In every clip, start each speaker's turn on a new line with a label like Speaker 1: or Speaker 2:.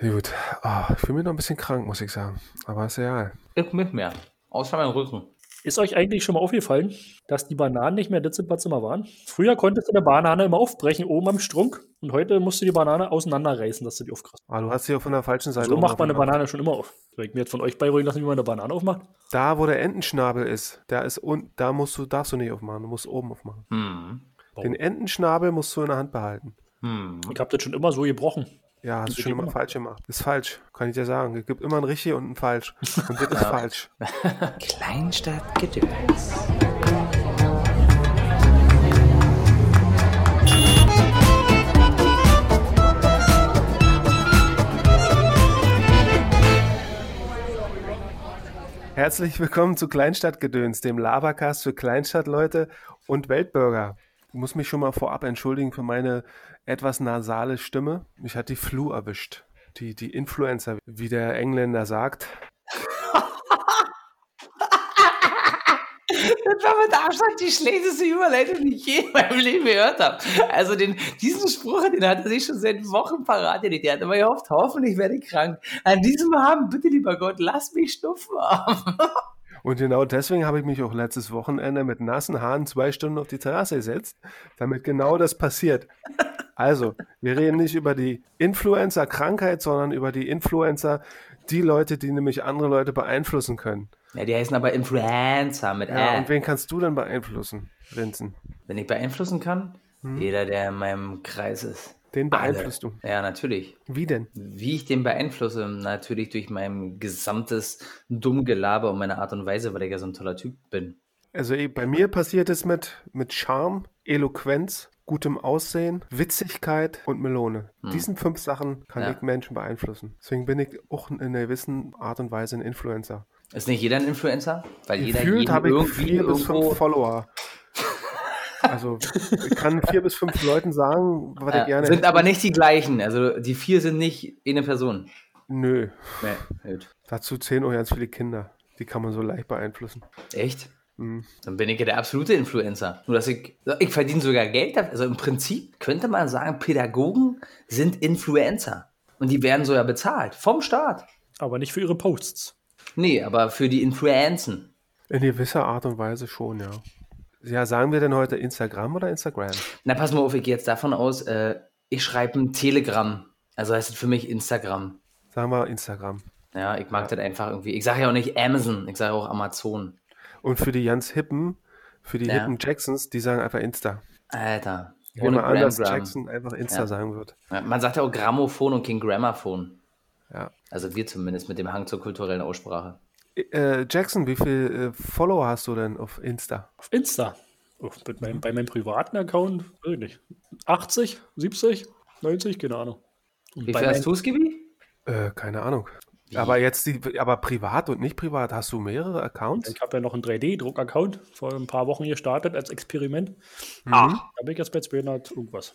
Speaker 1: Gut. Ah, ich fühle mich noch ein bisschen krank, muss ich sagen. Aber ist egal.
Speaker 2: Ich mit mehr. Außer mein Rücken.
Speaker 3: Ist euch eigentlich schon mal aufgefallen, dass die Bananen nicht mehr das sind, was sie mal waren? Früher konntest du eine Banane immer aufbrechen, oben am Strunk. Und heute musst du die Banane auseinanderreißen, dass du die aufkriegst.
Speaker 1: Ah, du hast sie auf von der falschen Seite.
Speaker 3: So macht man eine
Speaker 1: aufgemacht.
Speaker 3: Banane schon immer auf. Soll ich mir jetzt von euch beibringen lassen, wie man eine Banane aufmacht?
Speaker 1: Da, wo der Entenschnabel ist, da ist und da musst du, darfst du nicht aufmachen. Du musst oben aufmachen.
Speaker 2: Hm.
Speaker 1: Den Entenschnabel musst du in der Hand behalten.
Speaker 2: Hm.
Speaker 3: Ich habe das schon immer so gebrochen.
Speaker 1: Ja, hast du schon immer? falsch gemacht. Ist falsch, kann ich dir sagen. Es gibt immer ein richtig und ein falsch. Und das ist falsch.
Speaker 2: Kleinstadtgedöns.
Speaker 1: Herzlich willkommen zu Kleinstadtgedöns, dem Labercast für Kleinstadtleute und Weltbürger. Ich muss mich schon mal vorab entschuldigen für meine etwas nasale Stimme. Mich hat die Flu erwischt. Die, die Influencer, wie der Engländer sagt.
Speaker 2: Das war mit Abstand die schlechteste Überleitung, die ich je in meinem Leben gehört habe. Also den, diesen Spruch, den hat er sich schon seit Wochen parat. Der hat immer gehofft, hoffentlich werde ich krank. An diesem Abend, bitte lieber Gott, lass mich schnupfen haben.
Speaker 1: Und genau deswegen habe ich mich auch letztes Wochenende mit nassen Haaren zwei Stunden auf die Terrasse gesetzt, damit genau das passiert. Also, wir reden nicht über die Influencer-Krankheit, sondern über die Influencer, die Leute, die nämlich andere Leute beeinflussen können.
Speaker 2: Ja, die heißen aber Influencer mit
Speaker 1: Ja,
Speaker 2: Ä.
Speaker 1: und wen kannst du denn beeinflussen, Vincent?
Speaker 2: Wenn ich beeinflussen kann,
Speaker 1: Hm?
Speaker 2: jeder, der in meinem Kreis ist.
Speaker 1: Den beeinflusst du.
Speaker 2: Ja, natürlich.
Speaker 1: Wie denn?
Speaker 2: Wie ich den beeinflusse, natürlich durch mein gesamtes Dummgelaber und meine Art und Weise, weil ich ja so ein toller Typ bin.
Speaker 1: Also eh, bei mir passiert es mit, mit Charme, Eloquenz, gutem Aussehen, Witzigkeit und Melone. Diesen fünf Sachen kann
Speaker 2: Ja.
Speaker 1: ich Menschen beeinflussen. Deswegen bin ich auch in einer gewissen Art und Weise ein Influencer.
Speaker 2: Ist nicht jeder ein Influencer? Weil jeder
Speaker 1: Gefühlt habe ich
Speaker 2: irgendwie
Speaker 1: vier bis fünf Follower. Also ich kann vier bis fünf Leuten sagen, was ich
Speaker 2: Ja,
Speaker 1: gerne
Speaker 2: sind aber nicht die gleichen. Also die vier sind nicht eine Person.
Speaker 1: Nö,
Speaker 2: Nee, gut.
Speaker 1: dazu zählen auch ganz viele Kinder. Die kann man so leicht beeinflussen.
Speaker 2: Echt?
Speaker 1: Mhm.
Speaker 2: Dann bin ich ja der absolute Influencer. Nur dass ich, ich verdiene sogar Geld dafür. Also im Prinzip könnte man sagen, Pädagogen sind Influencer. Und die werden so ja bezahlt. Vom Staat.
Speaker 3: Aber nicht für ihre Posts.
Speaker 2: Nee, aber für die Influenzen.
Speaker 1: In gewisser Art und Weise schon, ja. Ja, sagen wir denn heute Instagram oder Instagram?
Speaker 2: Na, pass mal auf, ich gehe jetzt davon aus, äh, ich schreibe ein Telegramm. Also heißt es für mich Instagram.
Speaker 1: Sagen wir Instagram.
Speaker 2: Ja, ich mag das einfach irgendwie. Ich sage ja auch nicht Amazon, ich sage auch Amazon.
Speaker 1: Und für die ganz hippen, für die
Speaker 2: Ja.
Speaker 1: hippen Jacksons, die sagen einfach Insta.
Speaker 2: Alter. Ohne
Speaker 1: an, dass
Speaker 2: Gram-Gram.
Speaker 1: Jackson einfach Insta
Speaker 2: Ja.
Speaker 1: sagen wird.
Speaker 2: Ja, Man sagt ja auch Grammophon und kein Grammophon.
Speaker 1: Ja.
Speaker 2: Also wir zumindest mit dem Hang zur kulturellen Aussprache.
Speaker 1: Äh, Jackson, wie viele äh, Follower hast du denn auf Insta?
Speaker 3: Auf Insta. Oh, mit meinem, bei meinem privaten Account, weiß ich nicht. 80, 70, 90, keine Ahnung. Und
Speaker 2: Wie
Speaker 3: bei
Speaker 2: viel hast du es, Gibi?
Speaker 1: Äh, keine Ahnung. Aber jetzt die, aber privat und nicht privat, hast du mehrere Accounts?
Speaker 3: Ich habe ja noch einen 3D-Druck-Account vor ein paar Wochen gestartet als Experiment.
Speaker 2: Ah.
Speaker 3: Da bin ich jetzt bei 200 irgendwas.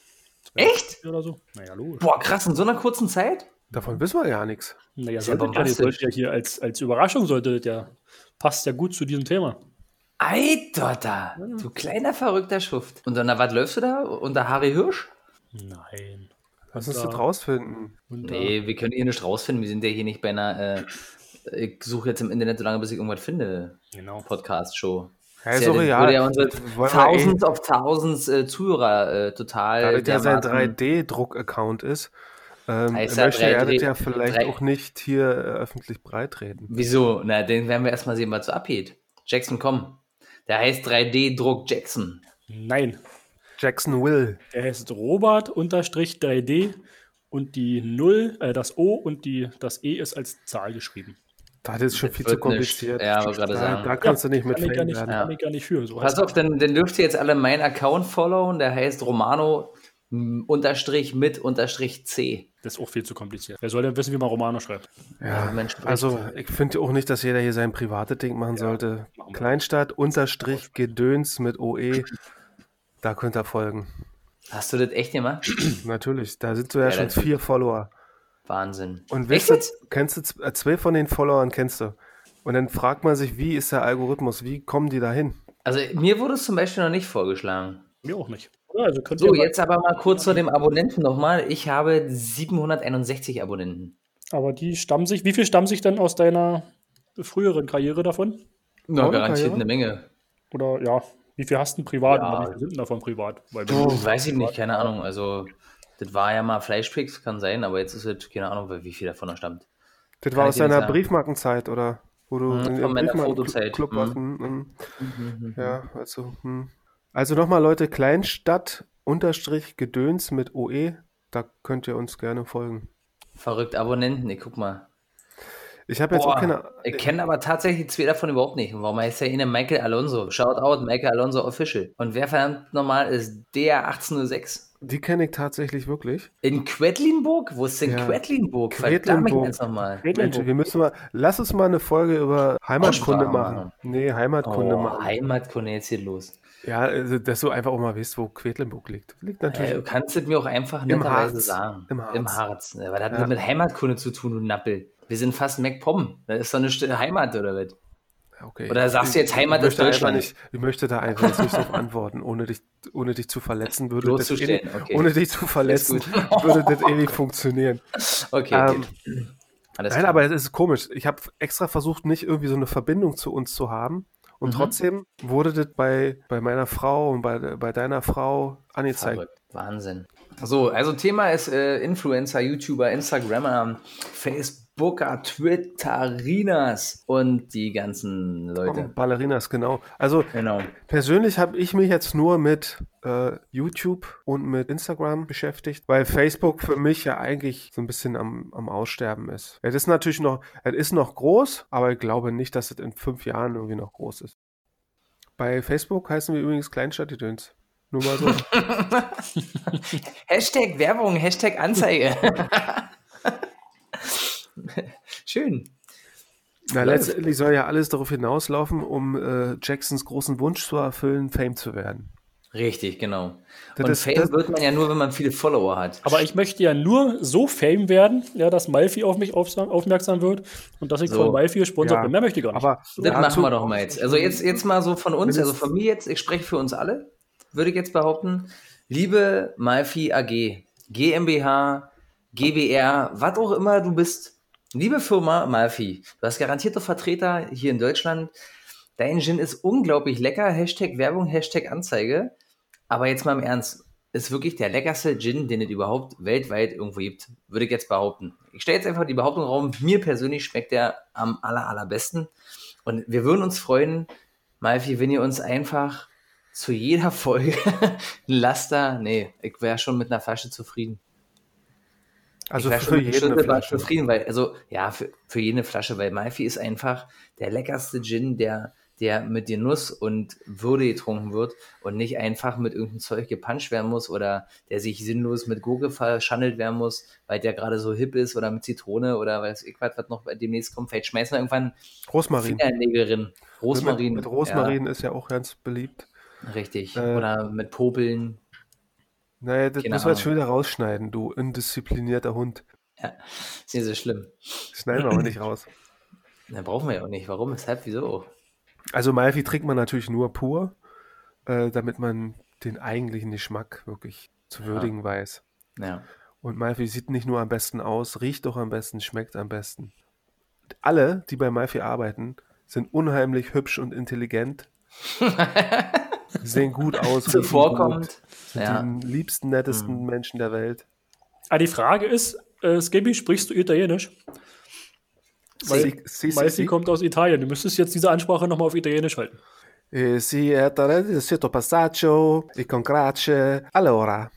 Speaker 2: Echt?
Speaker 3: Oder so. Naja, logisch.
Speaker 2: Boah, krass, in so einer kurzen Zeit?
Speaker 1: Davon wissen wir ja nichts.
Speaker 3: Naja,
Speaker 2: Ist ja
Speaker 3: sollte ja, das
Speaker 2: bombastisch.
Speaker 3: sollte ja hier als, als Überraschung sollte das ja. Passt ja gut zu diesem Thema.
Speaker 2: Alter, da. Du kleiner verrückter Schuft. Und dann, was läufst du da? Unter Harry Hirsch?
Speaker 3: Nein.
Speaker 1: Lass uns
Speaker 3: da-
Speaker 1: das rausfinden.
Speaker 3: Und
Speaker 2: Nee, wir können hier nicht rausfinden. Wir sind ja hier nicht bei einer, äh, ich suche jetzt im Internet so lange, bis ich irgendwas finde.
Speaker 3: Genau.
Speaker 2: Podcast-Show.
Speaker 1: Ja,
Speaker 2: ist ja, das
Speaker 1: real.
Speaker 2: würde ja unsere
Speaker 1: eh-
Speaker 2: Thousands of Thousands äh, Zuhörer äh, total.
Speaker 1: Da das ja sein
Speaker 2: dermaßen-
Speaker 1: 3D-Druck-Account ist, ähm,
Speaker 2: Heißt ja
Speaker 1: möchte er
Speaker 2: 3D
Speaker 1: das ja vielleicht
Speaker 2: drei-
Speaker 1: auch nicht hier äh, öffentlich breitreden.
Speaker 2: Wieso? Na, den werden wir erstmal sehen, was so abgeht. Jackson, komm. Der heißt 3D-Druck Jackson.
Speaker 3: Nein.
Speaker 1: Jackson Will.
Speaker 3: Der heißt Robert unterstrich 3D und die 0, äh, das O und die, das E ist als Zahl geschrieben.
Speaker 1: Das ist schon
Speaker 2: Das
Speaker 1: viel zu kompliziert.
Speaker 2: nicht. Ja, wollte gerade
Speaker 1: da,
Speaker 2: sagen.
Speaker 1: da kannst du nicht mit
Speaker 3: kann ich, gar nicht,
Speaker 1: werden.
Speaker 2: Ja.
Speaker 3: kann ich gar nicht für. So
Speaker 2: Pass auf, dann, dann dürft ihr jetzt alle meinen Account followen. Der heißt Romano unterstrich mit unterstrich C.
Speaker 3: das ist auch viel zu kompliziert. Wer soll denn wissen, wie man Romano schreibt?
Speaker 1: Ja,
Speaker 2: Mensch spricht.
Speaker 1: also ich finde auch nicht, dass jeder hier sein privates Ding machen sollte. Kleinstadt unterstrich Gedöns mit OE. Da könnt ihr folgen.
Speaker 2: Hast du das echt gemacht?
Speaker 1: Natürlich, da sind so ja,
Speaker 2: Ja,
Speaker 1: schon vier Follower.
Speaker 2: Wahnsinn.
Speaker 1: Und
Speaker 2: echt
Speaker 1: weißt du,
Speaker 2: jetzt?
Speaker 1: kennst du äh, zwei von den Followern kennst du. Und dann fragt man sich, wie ist der Algorithmus? Wie kommen die da hin?
Speaker 2: Also mir wurde es zum Beispiel noch nicht vorgeschlagen.
Speaker 3: Mir auch nicht. Ja, also könnt
Speaker 2: So,
Speaker 3: ihr mal-
Speaker 2: jetzt aber mal kurz zu dem Abonnenten nochmal. Ich habe 761 Abonnenten.
Speaker 3: Aber die stammen sich, wie viel stammen sich denn aus deiner früheren Karriere davon?
Speaker 2: Na,
Speaker 1: Eure
Speaker 2: garantiert
Speaker 1: Karriere?
Speaker 2: eine Menge.
Speaker 3: Oder ja, wie viel hast du denn privat?
Speaker 2: Ja.
Speaker 3: Wie viel sind denn davon privat? Weil
Speaker 2: Oh,
Speaker 3: du-
Speaker 2: weiß ich nicht, keine Ahnung. Also, das war ja mal Fleischpicks, kann sein, aber jetzt ist es keine Ahnung, wie viel davon noch stammt.
Speaker 1: Das
Speaker 2: Kann
Speaker 1: war aus deiner
Speaker 2: sagen.
Speaker 1: Briefmarkenzeit, oder? Wo du
Speaker 2: Mhm,
Speaker 1: in
Speaker 2: von meiner
Speaker 1: Briefmarken-
Speaker 2: Fotozeit.
Speaker 1: Club
Speaker 2: Mhm.
Speaker 1: warst. Mhm.
Speaker 2: Mhm.
Speaker 1: Ja, also. Hm. Also nochmal, Leute, Kleinstadt unterstrich Gedöns mit OE, da könnt ihr uns gerne folgen.
Speaker 2: Verrückt, Abonnenten, ich guck mal.
Speaker 1: Ich habe jetzt auch keine.
Speaker 2: ich kenne aber tatsächlich zwei davon überhaupt nicht. Warum heißt der eine Michael Alonso? Shout out, Michael Alonso Official. Und wer verdammt normal ist der 1806?
Speaker 1: Die kenne ich tatsächlich wirklich.
Speaker 2: In Quedlinburg? Wo ist denn
Speaker 1: Ja.
Speaker 2: Quedlinburg?
Speaker 1: Quedlinburg.
Speaker 2: jetzt nochmal.
Speaker 1: Mensch, wir müssen mal. Lass uns mal eine Folge über Heimatkunde machen. Nee, Heimatkunde
Speaker 2: Oh,
Speaker 1: machen.
Speaker 2: Heimatkunde jetzt hier los.
Speaker 1: Ja, also, dass du einfach auch mal weißt, wo Quedlinburg liegt. Liegt natürlich.
Speaker 2: Äh, du kannst es mir auch einfach netterweise sagen.
Speaker 1: Im Harz.
Speaker 2: Im Harz. Ja, Was hat
Speaker 1: Ja.
Speaker 2: das mit Heimatkunde zu tun, du Nappel? Wir sind fast MacPom. Das ist doch eine Heimat, oder was?
Speaker 1: okay.
Speaker 2: Oder sagst du jetzt Heimat
Speaker 1: ich einfach
Speaker 2: Deutschland?
Speaker 1: nicht, Ich möchte da einfach jetzt nicht drauf antworten, ohne dich, ohne dich zu verletzen. Würde das ewig-
Speaker 2: okay.
Speaker 1: Ohne dich zu verletzen, würde das ewig funktionieren.
Speaker 2: Okay,
Speaker 1: Ähm,
Speaker 2: okay.
Speaker 1: Nein, aber es ist komisch. Ich habe extra versucht, nicht irgendwie so eine Verbindung zu uns zu haben. Und
Speaker 2: Mhm.
Speaker 1: trotzdem wurde das bei, bei meiner Frau und bei, bei deiner Frau angezeigt.
Speaker 2: Verrückt. Wahnsinn. So, also Thema ist äh, Influencer, YouTuber, Instagrammer, Facebooker, Twitterinas und die ganzen Leute.
Speaker 1: Ballerinas, genau. Also
Speaker 2: Genau.
Speaker 1: persönlich habe ich mich jetzt nur mit äh, YouTube und mit Instagram beschäftigt, weil Facebook für mich ja eigentlich so ein bisschen am, am Aussterben ist. Es ist natürlich noch, es ist noch groß, aber ich glaube nicht, dass es in fünf Jahren irgendwie noch groß ist. Bei Facebook heißen wir übrigens Kleinstadtgedöns. Nur mal so.
Speaker 2: Hashtag Werbung, Hashtag Anzeige. Schön.
Speaker 1: Na, letztendlich soll ja alles darauf hinauslaufen, um äh, Jacksons großen Wunsch zu erfüllen, Fame zu werden.
Speaker 2: Richtig, genau.
Speaker 1: Das
Speaker 2: Und
Speaker 1: ist-
Speaker 2: Fame
Speaker 1: das-
Speaker 2: wird man ja nur, wenn man viele Follower hat.
Speaker 3: Aber ich möchte ja nur so fame werden, ja, dass Malfi auf mich aufsa- aufmerksam wird und dass ich
Speaker 2: So.
Speaker 3: von Malfi gesponsert
Speaker 1: Ja,
Speaker 3: bin. Mehr möchte ich gar nicht.
Speaker 1: Aber
Speaker 2: Das machen wir doch mal jetzt. Also jetzt, jetzt mal so von uns, also von mir jetzt, ich spreche für uns alle, würde ich jetzt behaupten, liebe Malfi AG, GmbH, GBR, was auch immer du bist, liebe Firma Malfi, du hast garantierte Vertreter hier in Deutschland. Dein Gin ist unglaublich lecker. Hashtag Werbung, Hashtag Anzeige. Aber jetzt mal im Ernst, ist wirklich der leckerste Gin, den es überhaupt weltweit irgendwo gibt, würde ich jetzt behaupten. Ich stelle jetzt einfach die Behauptung Raum, mir persönlich schmeckt der am aller, allerbesten. Und wir würden uns freuen, Malfi, wenn ihr uns einfach zu jeder Folge ein Laster, nee, ich wäre schon mit einer Flasche zufrieden.
Speaker 1: Also
Speaker 2: ich
Speaker 1: für
Speaker 2: Schlüsselbad
Speaker 1: Flasche.
Speaker 2: zufrieden, weil, also, ja, für, für jede Flasche, weil Malfi ist einfach der leckerste Gin, der, der mit Genuss und Würde getrunken wird und nicht einfach mit irgendeinem Zeug gepanscht werden muss oder der sich sinnlos mit Gurke verschandelt werden muss, weil der gerade so hip ist oder mit Zitrone oder weiß ich was, was noch demnächst kommt. Vielleicht schmeißen wir irgendwann
Speaker 1: Rosmarin.
Speaker 2: Fingernägel drin. Rosmarin.
Speaker 1: Mit, mit Rosmarin ist ja auch ganz beliebt.
Speaker 2: Ja, richtig.
Speaker 1: Äh,
Speaker 2: oder mit Popeln.
Speaker 1: Naja, das
Speaker 2: Keine
Speaker 1: müssen wir jetzt schon wieder rausschneiden, du indisziplinierter Hund.
Speaker 2: Ist nicht so schlimm.
Speaker 1: Schneiden wir aber nicht raus.
Speaker 2: Da brauchen wir ja auch nicht. Warum? Weshalb? Wieso?
Speaker 1: Also Malfi trinkt man natürlich nur pur, äh, damit man den eigentlichen Geschmack wirklich zu würdigen weiß.
Speaker 2: Ja.
Speaker 1: Und Malfi sieht nicht nur am besten aus, riecht auch am besten, schmeckt am besten. Alle, die bei Malfi arbeiten, sind unheimlich hübsch und intelligent. sehen gut aus. gut, Sind
Speaker 2: Ja. Hm.
Speaker 1: die liebsten, nettesten Menschen der Welt.
Speaker 3: Ah, die Frage ist, äh, Skippy, sprichst du Italienisch? Weil
Speaker 1: Si- si- si- si.
Speaker 3: kommt aus Italien. Du müsstest jetzt diese Ansprache nochmal auf Italienisch halten.
Speaker 1: Eh, sì, è sotto passaggio, e con grazie. Allora.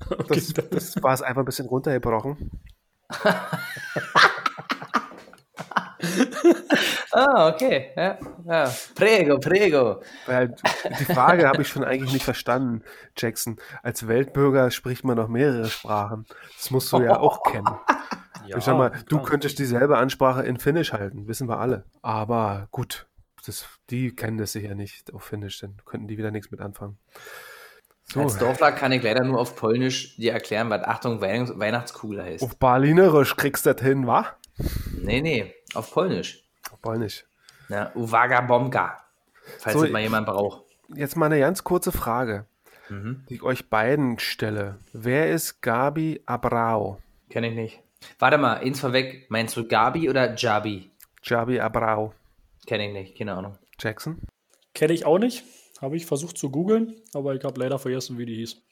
Speaker 1: Das, das war es einfach ein bisschen runtergebrochen.
Speaker 2: Ah, okay. Ja, ja. Prego, prego.
Speaker 1: Weil die Frage habe ich schon eigentlich nicht verstanden, Jackson. Als Weltbürger spricht man noch mehrere Sprachen. Das musst du ja auch kennen.
Speaker 3: Ja,
Speaker 1: ich sag mal, du könntest dieselbe Ansprache in Finnisch halten, wissen wir alle. Aber gut, das, die kennen das sicher nicht auf Finnisch, dann könnten die wieder nichts mit anfangen. So,
Speaker 2: Als Dorfler kann ich leider nur auf Polnisch dir erklären, was Achtung Weihnachts Weihnachtskugel heißt.
Speaker 1: auf Berlinerisch kriegst du das hin, wa?
Speaker 2: Nee, nee, auf Polnisch.
Speaker 1: Auf Polnisch.
Speaker 2: Ja, Uwaga Bomka. Falls
Speaker 1: So,
Speaker 2: mal jemand braucht.
Speaker 1: Jetzt mal eine ganz kurze Frage,
Speaker 2: Mhm.
Speaker 1: die ich euch beiden stelle. Wer ist Gabi Abrao?
Speaker 2: Kenne ich nicht. Warte mal, eins vorweg. Meinst du Gabi oder Jabi?
Speaker 1: Jabi Abrau.
Speaker 2: Kenne ich nicht, keine Ahnung.
Speaker 1: Jackson?
Speaker 3: Kenne ich auch nicht. Habe ich versucht zu googeln, aber ich habe leider vergessen, wie die hieß.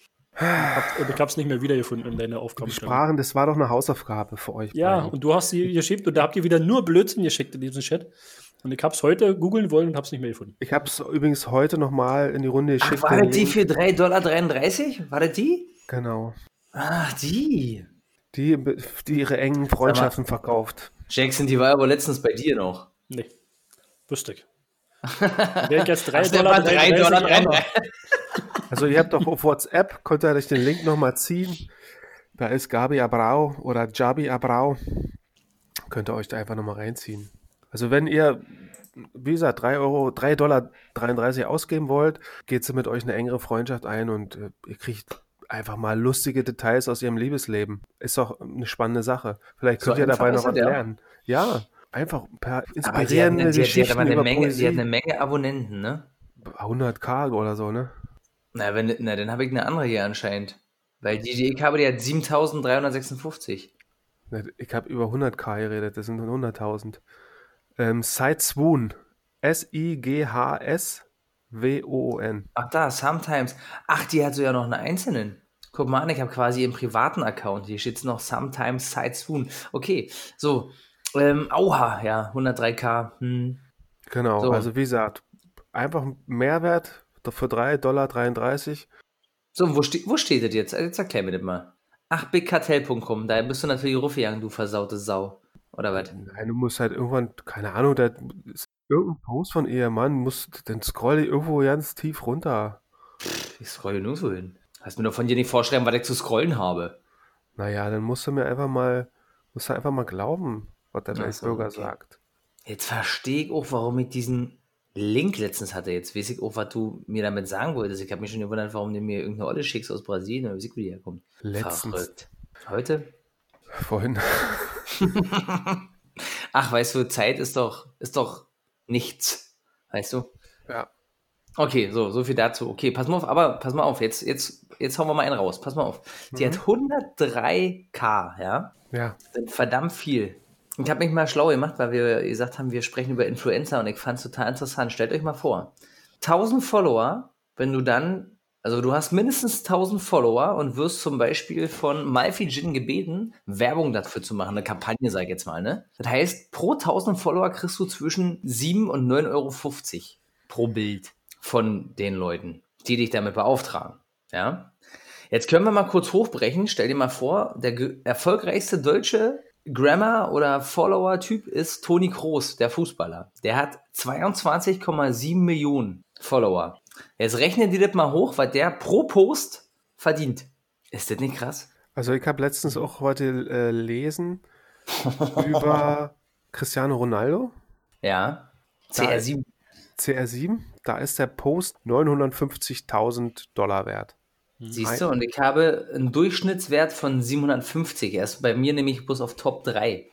Speaker 3: Und ich habe es nicht mehr wiedergefunden in deiner
Speaker 1: Die
Speaker 3: Aufgabenstellung.
Speaker 1: Sprachen, das war doch eine Hausaufgabe für euch.
Speaker 3: Ja,
Speaker 1: beiden.
Speaker 3: und du hast sie geschickt und da habt ihr wieder nur Blödsinn geschickt in diesem Chat. Und ich habe es heute googeln wollen und habe es nicht mehr gefunden.
Speaker 1: Ich habe es übrigens heute nochmal in die Runde
Speaker 2: Ach,
Speaker 1: geschickt.
Speaker 2: war
Speaker 1: den
Speaker 2: das die für 3,33 Dollar? War das die?
Speaker 1: Genau.
Speaker 2: Ach, die.
Speaker 1: Die, die ihre engen Freundschaften verkauft.
Speaker 2: Jackson, die war aber letztens bei dir noch.
Speaker 3: Nee, wüsste ich. Wäre ich jetzt 3
Speaker 2: Ach, der
Speaker 3: Dollar,
Speaker 2: war 3 Dollar
Speaker 3: 33
Speaker 1: Also ihr habt doch auf WhatsApp, könnt ihr euch den Link nochmal ziehen. Da ist Gabi Abrau oder Jabi Abrau. Könnt ihr euch da einfach nochmal reinziehen. Also wenn ihr, wie gesagt, 3 Euro, 3 Dollar 33 ausgeben wollt, geht sie mit euch eine engere Freundschaft ein und äh, ihr kriegt einfach mal lustige Details aus ihrem Liebesleben. Ist doch eine spannende Sache. Vielleicht
Speaker 2: So
Speaker 1: könnt ihr dabei noch was lernen. Ja, einfach ein paar
Speaker 2: Aber die hat,
Speaker 1: inspirierende
Speaker 2: hat, hat
Speaker 1: Geschichten
Speaker 2: aber eine Menge, die
Speaker 1: Poesie.
Speaker 2: hat eine Menge Abonnenten, ne?
Speaker 1: 100k oder so, ne?
Speaker 2: Na, wenn, na dann habe ich eine andere hier anscheinend. Weil die, die ich habe, die hat 7356.
Speaker 1: Ne, Ich habe über 100k geredet, das sind 100.000. Ähm, Side Swoon. S-I-G-H-S-W-O-O-N.
Speaker 2: Ach da, sometimes. Ach, die hat so ja noch einen einzelnen. Guck mal an, ich habe quasi ihren privaten Account. Hier steht noch sometimes side swoon. Okay, so. Ähm, Auha, ja, 103k. Hm.
Speaker 1: Genau,
Speaker 2: So.
Speaker 1: also wie gesagt, einfach ein Mehrwert für 3,33 Dollar.
Speaker 2: So, wo, ste wo steht das jetzt? Jetzt erklär mir das mal. Ach, bigcartel.com. Da bist du natürlich rufgegangen, du versaute Sau. Oder was?
Speaker 1: Nein, du musst halt irgendwann, keine Ahnung, da ist irgendein Post von Ehemann, muss, dann scroll ich irgendwo ganz tief runter.
Speaker 2: Ich scrolle nur so hin. Hast mir doch von dir nicht vorschreiben, was ich zu scrollen habe.
Speaker 1: Naja, dann musst du mir einfach mal, musst du einfach mal glauben, was der
Speaker 2: Ach so, okay.
Speaker 1: sagt.
Speaker 2: Jetzt verstehe ich auch, warum ich diesen Link letztens hatte. Jetzt weiß ich auch, was du mir damit sagen wolltest. Ich habe mich schon gewundert, warum du mir irgendeine Olle schickst aus Brasilien oder wie sie die herkommt.
Speaker 1: Letztens.
Speaker 2: Verrückt. Heute?
Speaker 1: Vorhin.
Speaker 2: Ach, weißt du, Zeit ist doch, ist doch nichts. Weißt du?
Speaker 1: Ja.
Speaker 2: Okay, so, so viel dazu. Okay, pass mal auf, aber pass mal auf, jetzt, jetzt, jetzt hauen wir mal einen raus. Pass mal auf. Die hat 103k, ja?
Speaker 1: Ja.
Speaker 2: verdammt viel. Ich habe mich mal schlau gemacht, weil wir gesagt haben, wir sprechen über Influencer und ich fand es total interessant. Stellt euch mal vor, 1000 Follower, wenn du dann, also du hast mindestens 1000 Follower und wirst zum Beispiel von Malfi Gin gebeten, Werbung dafür zu machen, eine Kampagne, sag ich jetzt mal, ne? Das heißt, pro 1000 Follower kriegst du zwischen 7 und 9,50 Euro pro Bild von den Leuten, die dich damit beauftragen, ja? Jetzt können wir mal kurz hochbrechen. Stell dir mal vor, der erfolgreichste deutsche Grammar- oder Follower-Typ ist Toni Kroos, der Fußballer. Der hat 22,7 Millionen Follower. Jetzt rechnen die das mal hoch, was der pro Post verdient. Ist das nicht krass?
Speaker 1: Also ich habe letztens auch heute äh, lesen über Cristiano Ronaldo,
Speaker 2: Ja.
Speaker 1: Da-
Speaker 2: CR7.
Speaker 1: CR7. Da ist der Post 950.000 Dollar wert.
Speaker 2: Siehst du, und ich habe einen Durchschnittswert von 750. Er ist bei mir nämlich bloß auf Top 3.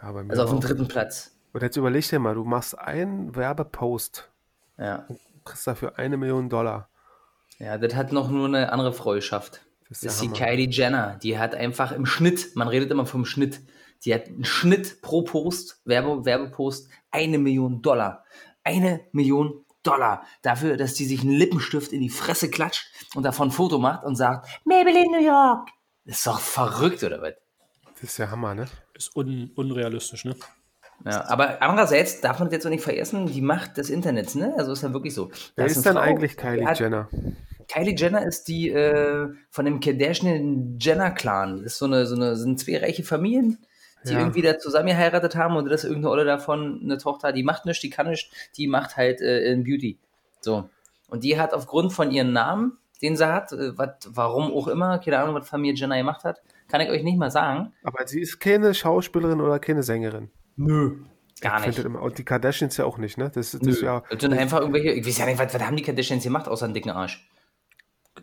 Speaker 1: Ja, bei mir
Speaker 2: Also auf dem dritten Platz.
Speaker 1: Und jetzt überleg dir mal, du machst einen Werbepost,
Speaker 2: Ja.
Speaker 1: kriegst dafür eine Million Dollar.
Speaker 2: Ja, das hat noch nur eine andere Frau geschafft.
Speaker 1: Das
Speaker 2: Das
Speaker 1: ist
Speaker 2: die. Kylie Jenner. Die hat einfach im Schnitt, man redet immer vom Schnitt, die hat einen Schnitt pro Post, Werbe, Werbepost, eine Million Dollar. Eine Million Dollar. Dafür, dass die sich einen Lippenstift in die Fresse klatscht und davon ein Foto macht und sagt, Maybelline New York. Das ist doch verrückt, oder was?
Speaker 1: Das ist der Hammer, ne?
Speaker 3: Ist un unrealistisch, ne?
Speaker 2: Ja, aber andererseits darf man das jetzt auch nicht vergessen, die Macht des Internets, ne? Also ist ja wirklich so.
Speaker 1: Wer
Speaker 2: Da
Speaker 1: ist denn
Speaker 2: Frau,
Speaker 1: eigentlich Kylie
Speaker 2: hat-
Speaker 1: Jenner?
Speaker 2: Kylie Jenner ist die äh, von dem Kardashian Jenner Clan. Das ist so eine, so eine, sind zwei reiche Familien, die
Speaker 1: Ja.
Speaker 2: irgendwie da zusammen geheiratet haben und das ist irgendeine Olle davon, eine Tochter, die macht nichts, die kann nichts, die macht halt äh, in Beauty. So. Und die hat aufgrund von ihrem Namen, den sie hat, äh, wat, warum auch immer, keine Ahnung, was Familie Jenner gemacht hat, kann ich euch nicht mal sagen.
Speaker 1: Aber sie ist keine Schauspielerin oder keine Sängerin.
Speaker 2: Nö. Gar
Speaker 1: Ich
Speaker 2: nicht.
Speaker 1: immer- Und die Kardashians ja auch nicht, ne? Das, das ist ja.
Speaker 2: Das sind einfach irgendwelche, ich weiß ja nicht, was, was haben die Kardashians gemacht, außer einen dicken Arsch?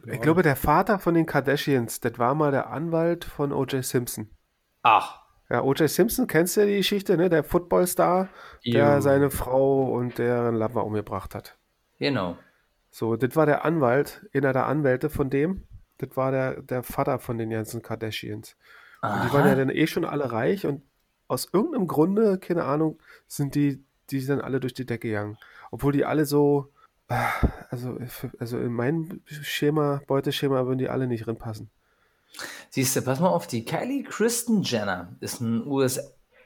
Speaker 1: Ich glaube, der Vater von den Kardashians, das war mal der Anwalt von O.J. Simpson.
Speaker 2: Ach.
Speaker 1: Ja, O.J. Simpson, kennst du ja die Geschichte, ne? Der Footballstar, der seine Frau und deren Lover umgebracht hat.
Speaker 2: Genau.
Speaker 1: So, das war der Anwalt, einer der Anwälte von dem. Das war der, der Vater von den ganzen Kardashians. Und die waren ja dann eh schon alle reich und aus irgendeinem Grunde, keine Ahnung, sind die, die sind alle durch die Decke gegangen. Obwohl die alle so, äh, also, also in mein Schema, Beuteschema würden die alle nicht reinpassen.
Speaker 2: Siehst du, pass mal auf, die Kylie Kristen Jenner ist ein US,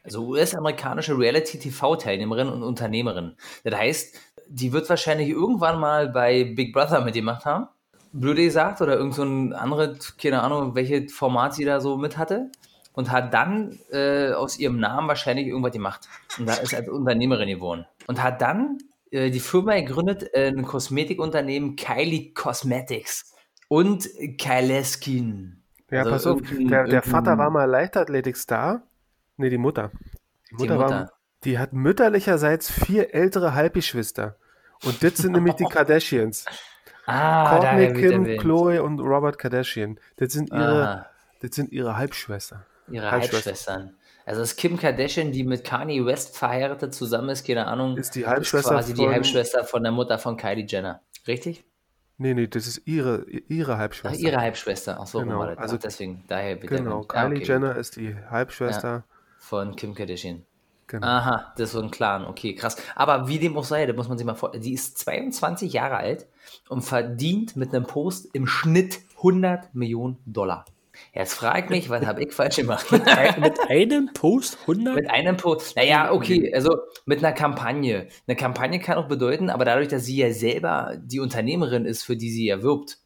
Speaker 2: also US-amerikanische Reality-TV-Teilnehmerin und Unternehmerin. Das heißt, die wird wahrscheinlich irgendwann mal bei Big Brother mitgemacht haben. Blöde gesagt, oder irgend so ein anderes, keine Ahnung, welches Format sie da so mit hatte. Und hat dann äh, aus ihrem Namen wahrscheinlich irgendwas gemacht. Und da ist als Unternehmerin geworden. Und hat dann äh, die Firma gegründet, äh, ein Kosmetikunternehmen Kylie Cosmetics und Kyleskin.
Speaker 1: Ja,
Speaker 2: Also
Speaker 1: pass auf, der, der Vater war mal Leichtathletikstar. Nee, die Mutter. Die Mutter,
Speaker 2: Mutter.
Speaker 1: war, die hat mütterlicherseits vier ältere Halbgeschwister. Und das sind nämlich die Kardashians.
Speaker 2: Ah,
Speaker 1: Courtney, Kim. Chloe und Robert Kardashian. Das sind ihre,
Speaker 2: Aha,
Speaker 1: das sind ihre Halbschwester.
Speaker 2: ihre
Speaker 1: Halbschwester.
Speaker 2: Halbschwestern. Also ist Kim Kardashian, die mit Kanye West verheiratet zusammen ist, keine Ahnung,
Speaker 1: Ist die Halbschwester
Speaker 2: quasi die
Speaker 1: von-
Speaker 2: Halbschwester von der Mutter von Kylie Jenner. Richtig?
Speaker 1: Nee, nee, das ist ihre, ihre
Speaker 2: Ach,
Speaker 1: Halbschwester.
Speaker 2: ihre Halbschwester. Ach so,
Speaker 1: Genau, also-
Speaker 2: Ach, deswegen, daher bitte.
Speaker 1: Genau.
Speaker 2: Ah,
Speaker 1: Kylie
Speaker 2: okay,
Speaker 1: Jenner ist die Halbschwester.
Speaker 2: Von Kim Kardashian.
Speaker 1: Genau.
Speaker 2: Aha, das ist so ein Clan. Okay, krass. Aber wie dem auch sei, da muss man sich mal vorstellen, die ist 22 Jahre alt und verdient mit einem Post im Schnitt 100 Millionen Dollar. Jetzt frag mich, was habe ich falsch gemacht?
Speaker 3: Mit einem Post 100?
Speaker 2: Mit einem Post. Naja, okay, also mit einer Kampagne. Eine Kampagne kann auch bedeuten, aber dadurch, dass sie ja selber die Unternehmerin ist, für die sie ja wirbt,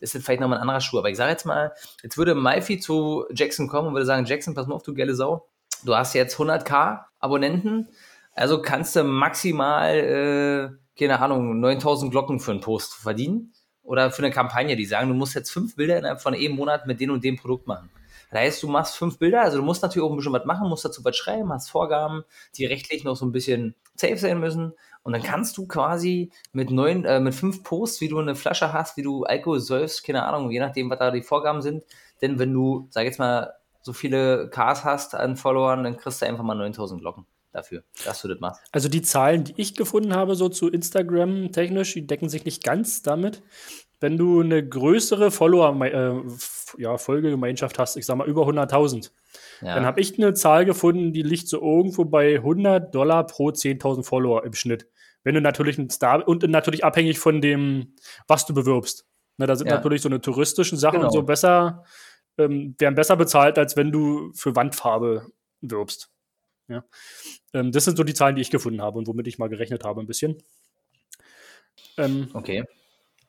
Speaker 2: ist das vielleicht nochmal ein anderer Schuh. Aber ich sage jetzt mal, jetzt würde Malfi zu Jackson kommen und würde sagen, Jackson, pass mal auf, du geile Sau. Du hast jetzt 100k Abonnenten, also kannst du maximal, äh, keine Ahnung, 9000 Glocken für einen Post verdienen. Oder für eine Kampagne, die sagen, du musst jetzt fünf Bilder innerhalb von einem Monat mit dem und dem Produkt machen. Das heißt, du machst fünf Bilder, also du musst natürlich auch ein bisschen was machen, musst dazu was schreiben, hast Vorgaben, die rechtlich noch so ein bisschen safe sein müssen. Und dann kannst du quasi mit neun, äh, mit fünf Posts, wie du eine Flasche hast, wie du Alkohol säufst, keine Ahnung, je nachdem, was da die Vorgaben sind. Denn wenn du, sag jetzt mal, so viele Cars hast an Followern, dann kriegst du einfach mal 9000 Glocken dafür, dass du das machst.
Speaker 3: Also die Zahlen, die ich gefunden habe, so zu Instagram technisch, die decken sich nicht ganz damit. Wenn du eine größere Follower, äh, ja, Folgegemeinschaft hast, ich sag mal über 100.000,
Speaker 2: Ja.
Speaker 3: dann habe ich eine Zahl gefunden, die liegt so irgendwo bei 100 Dollar pro 10.000 Follower im Schnitt. Wenn du natürlich ein Star und natürlich abhängig von dem, was du bewirbst. Na, da sind
Speaker 2: Ja.
Speaker 3: natürlich so eine touristischen Sachen
Speaker 2: Genau.
Speaker 3: und so besser, ähm, werden besser bezahlt, als wenn du für Wandfarbe wirbst. Ja. Ähm, das sind so die Zahlen, die ich gefunden habe und womit ich mal gerechnet habe ein bisschen. Ähm,
Speaker 2: okay.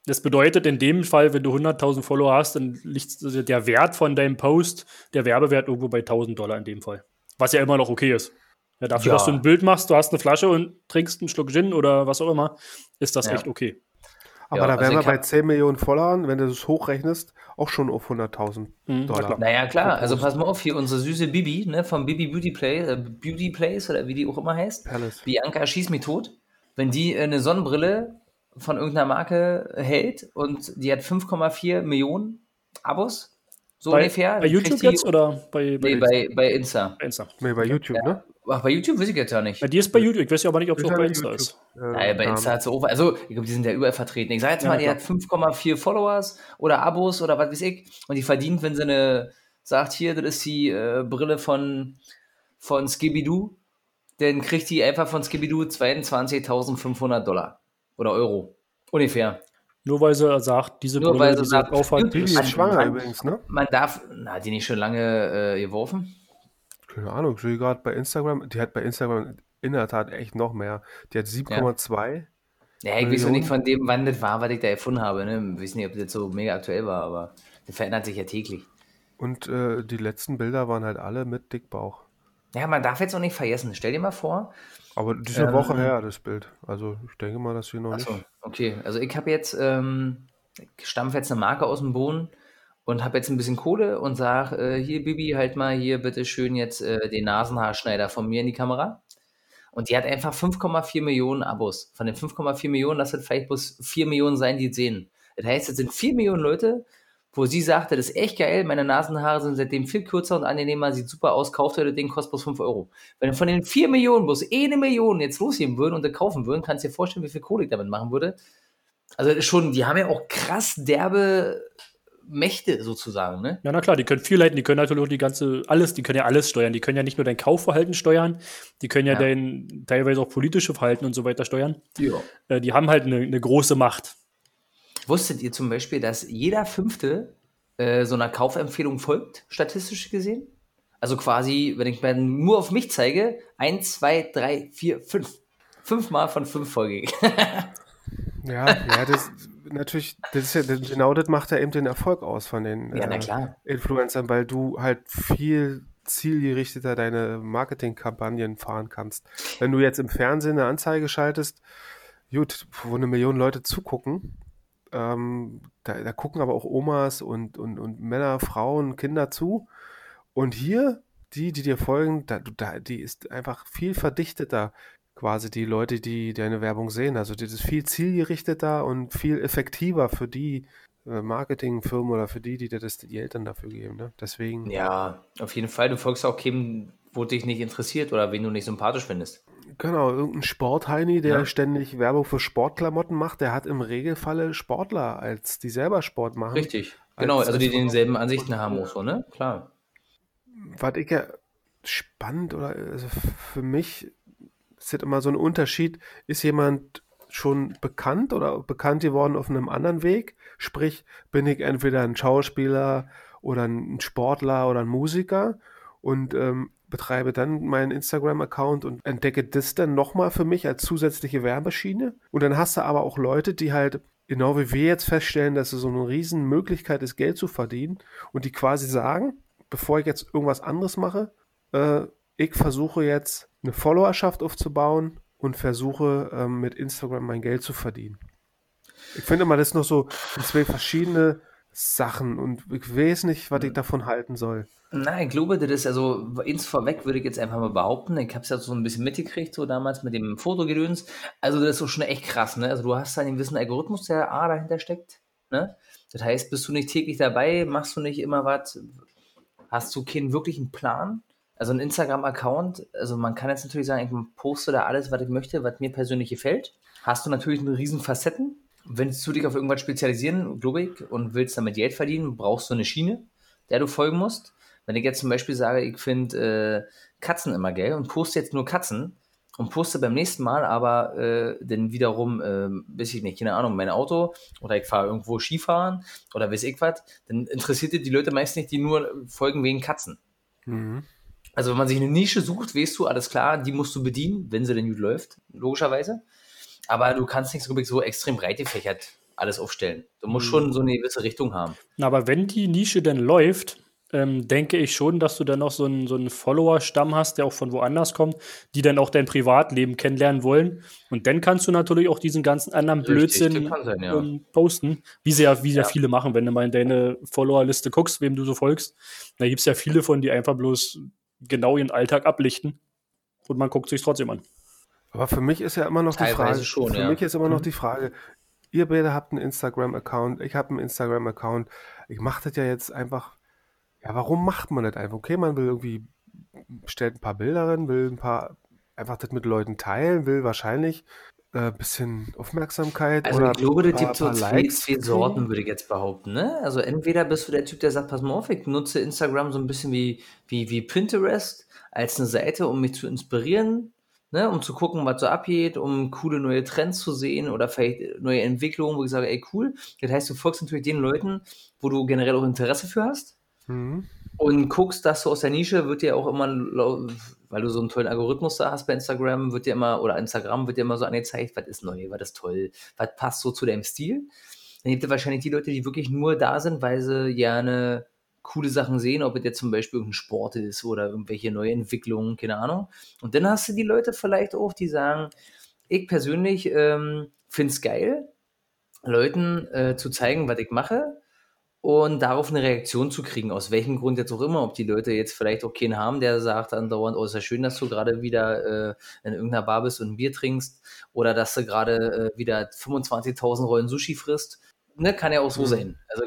Speaker 3: das bedeutet in dem Fall, wenn du 100.000 Follower hast, dann liegt der Wert von deinem Post, der Werbewert irgendwo bei 1.000 Dollar in dem Fall. Was ja immer noch okay ist. Ja, dafür,
Speaker 2: Ja.
Speaker 3: dass du ein Bild machst, du hast eine Flasche und trinkst einen Schluck Gin oder was auch immer, ist das
Speaker 2: Ja.
Speaker 3: echt okay.
Speaker 1: Aber
Speaker 2: Ja,
Speaker 1: da
Speaker 2: also
Speaker 1: wären wir
Speaker 2: ich
Speaker 1: bei
Speaker 2: hab-
Speaker 1: 10 Millionen Followern, wenn du das hochrechnest, auch schon auf 100.000
Speaker 3: Mhm, na
Speaker 1: Dollar.
Speaker 3: klar.
Speaker 2: Naja, klar, also pass mal auf, hier unsere süße Bibi, ne, vom Bibi Beauty Play, äh, Beauty Place oder wie die auch immer heißt.
Speaker 1: Palace.
Speaker 2: Bianca schieß mich tot. Wenn die äh, eine Sonnenbrille von irgendeiner Marke hält und die hat 5,4 Millionen Abos, so
Speaker 3: Bei,
Speaker 2: ungefähr.
Speaker 3: bei YouTube jetzt oder bei,
Speaker 2: Nee, bei, bei Insta.
Speaker 3: bei Insta?
Speaker 1: Nee, bei YouTube, ne?
Speaker 2: Ach, bei YouTube weiß ich jetzt ja nicht.
Speaker 3: Bei dir ist bei YouTube. Ich weiß ja aber nicht, ob es auch bei Insta
Speaker 1: YouTube.
Speaker 3: ist.
Speaker 1: Äh,
Speaker 2: Naja, bei. Insta hat sie auch, also ich glaube, die sind ja überall vertreten. Ich sage jetzt
Speaker 3: Ja,
Speaker 2: mal, die
Speaker 3: klar.
Speaker 2: hat 5,4 Followers oder Abos oder was weiß ich. Und die verdient, wenn sie eine, sagt hier, das ist die äh, Brille von, von Skibidoo, dann kriegt die einfach von Skibidoo 22.500 Dollar oder Euro. Ungefähr.
Speaker 3: Nur weil sie sagt, diese
Speaker 2: Nur
Speaker 3: Brille,
Speaker 2: weil sie
Speaker 3: die sie
Speaker 2: sagt, Man-
Speaker 1: ist schwanger
Speaker 2: man-
Speaker 1: übrigens, ne?
Speaker 2: Man darf, na, hat die nicht schon lange äh, geworfen?
Speaker 1: Keine Ahnung, ich sehe gerade bei Instagram, die hat bei Instagram in der Tat echt noch mehr. Die hat 7,2.
Speaker 2: Ja, ich weiß noch nicht von dem, wann das war, was ich da erfunden habe. Ne? Ich weiß nicht, ob das so mega aktuell war, aber das verändert sich ja täglich.
Speaker 1: Und äh, die letzten Bilder waren halt alle mit Dickbauch.
Speaker 2: Ja, man darf jetzt auch nicht vergessen. Stell dir mal vor,
Speaker 1: Aber eine
Speaker 2: Ähm,
Speaker 1: Woche her, das Bild. Also ich denke mal, dass wir noch
Speaker 2: Achso,
Speaker 1: nicht.
Speaker 2: okay. Also ich habe jetzt, ähm, ich stampfe jetzt eine Marke aus dem Boden und habe jetzt ein bisschen Kohle und sage, äh, hier Bibi, halt mal hier bitte schön jetzt äh, den Nasenhaarschneider von mir in die Kamera. Und die hat einfach 5,4 Millionen Abos. Von den 5,4 Millionen, das wird vielleicht bloß 4 Millionen sein, die sehen. Das heißt, es sind 4 Millionen Leute, wo sie sagte, das ist echt geil, meine Nasenhaare sind seitdem viel kürzer und angenehmer, sieht super aus, kauft das Ding, kostet bloß 5 Euro. Wenn von den 4 Millionen bloß eine Million jetzt losgehen würden und das kaufen würden, kannst du dir vorstellen, wie viel Kohle ich damit machen würde. Also schon, die haben ja auch krass derbe Mächte sozusagen, ne?
Speaker 3: Ja, na klar, die können viel leiten, die können natürlich auch die ganze, alles, die können ja alles steuern. Die können ja nicht nur dein Kaufverhalten steuern, die können ja, ja. dein teilweise auch politische Verhalten und so weiter steuern. Ja. Äh, die haben halt eine, eine große Macht.
Speaker 2: Wusstet ihr zum Beispiel, dass jeder Fünfte äh, so einer Kaufempfehlung folgt, statistisch gesehen? Also quasi, wenn ich nur auf mich zeige, eins, zwei, drei, vier, fünf. Fünfmal von fünf folge
Speaker 1: Ja, ja, das natürlich, das ist ja, genau das macht ja eben den Erfolg aus von den
Speaker 2: ja, äh,
Speaker 1: Influencern, weil du halt viel zielgerichteter deine Marketingkampagnen fahren kannst. Wenn du jetzt im Fernsehen eine Anzeige schaltest, gut, wo eine Million Leute zugucken, ähm, da, da, gucken aber auch Omas und, und, und Männer, Frauen, Kinder zu. Und hier, die, die dir folgen, da, da, die ist einfach viel verdichteter, quasi die Leute, die deine Werbung sehen. Also das ist viel zielgerichteter und viel effektiver für die äh, Marketingfirmen oder für die, die dir das die Eltern dafür geben. Ne? Deswegen.
Speaker 2: Ja, auf jeden Fall. Du folgst auch keinem, wo dich nicht interessiert oder wen du nicht sympathisch findest.
Speaker 1: Genau, irgendein Sportheini, der ja. ständig Werbung für Sportklamotten macht, der hat im Regelfalle Sportler, als die selber Sport machen.
Speaker 2: Richtig, genau, also die denselben Ansichten haben muss, so, ne? Klar.
Speaker 1: Was ich ja spannend oder also für mich ist jetzt immer so ein Unterschied, ist jemand schon bekannt oder bekannt geworden auf einem anderen Weg? Sprich, bin ich entweder ein Schauspieler oder ein Sportler oder ein Musiker und ähm, betreibe dann meinen Instagram-Account und entdecke das dann nochmal für mich als zusätzliche Werbeschiene. Und dann hast du aber auch Leute, die halt, genau wie wir jetzt feststellen, dass es so eine riesen Möglichkeit ist, Geld zu verdienen und die quasi sagen, bevor ich jetzt irgendwas anderes mache, äh, ich versuche jetzt eine Followerschaft aufzubauen und versuche ähm, mit Instagram mein Geld zu verdienen. Ich finde mal, das ist noch so zwei verschiedene Sachen und ich weiß nicht, was ich davon halten soll.
Speaker 2: Nein, ich glaube, das ist also, ins vorweg würde ich jetzt einfach mal behaupten, ich habe es ja so ein bisschen mitgekriegt, so damals mit dem Fotogedöns. Also, das ist so schon echt krass, ne? Also, du hast da einen gewissen Algorithmus, der A dahinter steckt, ne? Das heißt, bist du nicht täglich dabei, machst du nicht immer was, hast du keinen wirklichen Plan, also ein Instagram-Account, also man kann jetzt natürlich sagen, ich poste da alles, was ich möchte, was mir persönlich gefällt. Hast du natürlich eine riesen Facetten. Wenn du dich auf irgendwas spezialisieren, glaube ich, und willst damit Geld verdienen, brauchst du eine Schiene, der du folgen musst. Wenn ich jetzt zum Beispiel sage, ich finde äh, Katzen immer geil und poste jetzt nur Katzen und poste beim nächsten Mal aber äh, dann wiederum, äh, weiß ich nicht, keine Ahnung, mein Auto oder ich fahre irgendwo Skifahren oder weiß ich was, dann interessiert die Leute meist nicht, die nur folgen wegen Katzen. Mhm. Also wenn man sich eine Nische sucht, weißt du, alles klar, die musst du bedienen, wenn sie denn gut läuft, logischerweise. Aber du kannst nicht so, so extrem breit gefächert alles aufstellen. Du musst schon so eine gewisse Richtung haben.
Speaker 3: Aber wenn die Nische denn läuft, ähm, denke ich schon, dass du dann noch so einen, so einen Follower-Stamm hast, der auch von woanders kommt, die dann auch dein Privatleben kennenlernen wollen. Und dann kannst du natürlich auch diesen ganzen anderen Blödsinn sein, ja. ähm, posten, wie sehr, wie sehr ja. viele machen. Wenn du mal in deine Follower-Liste guckst, wem du so folgst, da gibt es ja viele von, die einfach bloß genau ihren Alltag ablichten und man guckt sich trotzdem an.
Speaker 1: Aber für mich ist ja immer noch Teilweise die Frage, schon, für ja. mich ist immer noch mhm. die Frage, ihr beide habt einen Instagram-Account, ich habe einen Instagram-Account, ich mache das ja jetzt einfach, ja, warum macht man das einfach? Okay, man will irgendwie, stellt ein paar Bilder rein, will ein paar, einfach das mit Leuten teilen, will wahrscheinlich äh, bisschen Aufmerksamkeit.
Speaker 2: Also oder ich glaube, es gibt so zwei, zwei Sorten, würde ich jetzt behaupten. Ne? Also entweder bist du der Typ, der sagt, pass mal auf, ich nutze Instagram so ein bisschen wie, wie, wie Pinterest als eine Seite, um mich zu inspirieren, ne? um zu gucken, was so abgeht, um coole neue Trends zu sehen oder vielleicht neue Entwicklungen, wo ich sage, ey cool. Das heißt, du folgst natürlich den Leuten, wo du generell auch Interesse für hast. Mhm und guckst, dass du aus der Nische wird dir auch immer, weil du so einen tollen Algorithmus da hast bei Instagram, wird dir immer, oder Instagram wird dir immer so angezeigt, was ist neu, was ist toll, was passt so zu deinem Stil. Dann gibt es wahrscheinlich die Leute, die wirklich nur da sind, weil sie gerne coole Sachen sehen, ob es jetzt zum Beispiel irgendein Sport ist oder irgendwelche neue Entwicklungen, keine Ahnung. Und dann hast du die Leute vielleicht auch, die sagen, ich persönlich ähm, finde es geil, Leuten äh, zu zeigen, was ich mache und darauf eine Reaktion zu kriegen, aus welchem Grund jetzt auch immer, ob die Leute jetzt vielleicht auch keinen haben, der sagt dann dauernd, oh, ist ja schön, dass du gerade wieder äh, in irgendeiner Bar bist und ein Bier trinkst oder dass du gerade äh, wieder 25.000 Rollen Sushi frisst. Ne, kann ja auch so mhm. sein. Also,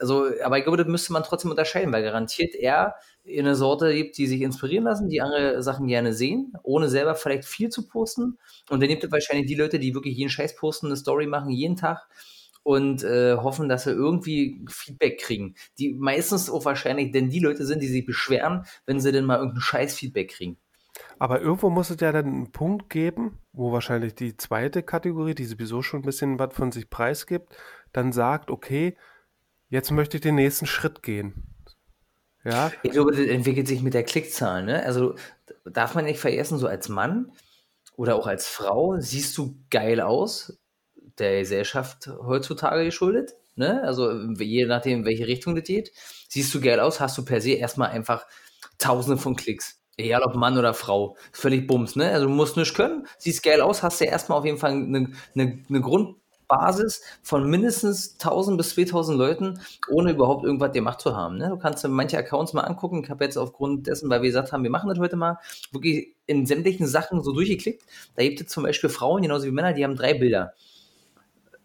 Speaker 2: also, aber ich glaube, das müsste man trotzdem unterscheiden, weil garantiert er eine Sorte gibt, die sich inspirieren lassen, die andere Sachen gerne sehen, ohne selber vielleicht viel zu posten. Und dann gibt es wahrscheinlich die Leute, die wirklich jeden Scheiß posten, eine Story machen, jeden Tag und äh, hoffen, dass sie irgendwie Feedback kriegen. Die meistens auch wahrscheinlich denn die Leute sind, die sich beschweren, wenn sie denn mal irgendein scheiß Feedback kriegen.
Speaker 1: Aber irgendwo muss es ja dann einen Punkt geben, wo wahrscheinlich die zweite Kategorie, die sowieso schon ein bisschen was von sich preisgibt, dann sagt, okay, jetzt möchte ich den nächsten Schritt gehen. Ja.
Speaker 2: Ich glaube, das entwickelt sich mit der Klickzahl. Ne? Also darf man nicht vergessen, so als Mann oder auch als Frau siehst du geil aus, der Gesellschaft heutzutage geschuldet. Ne? Also je nachdem, in welche Richtung das geht, siehst du geil aus, hast du per se erstmal einfach Tausende von Klicks. Egal ob Mann oder Frau. Völlig Bums, ne? Also du musst nichts können, siehst geil aus, hast ja erstmal auf jeden Fall eine, eine, eine Grundbasis von mindestens 1000 bis 2000 Leuten, ohne überhaupt irgendwas gemacht zu haben. Ne? Du kannst dir manche Accounts mal angucken. Ich habe jetzt aufgrund dessen, weil wir gesagt haben, wir machen das heute mal, wirklich in sämtlichen Sachen so durchgeklickt. Da gibt es zum Beispiel Frauen, genauso wie Männer, die haben drei Bilder.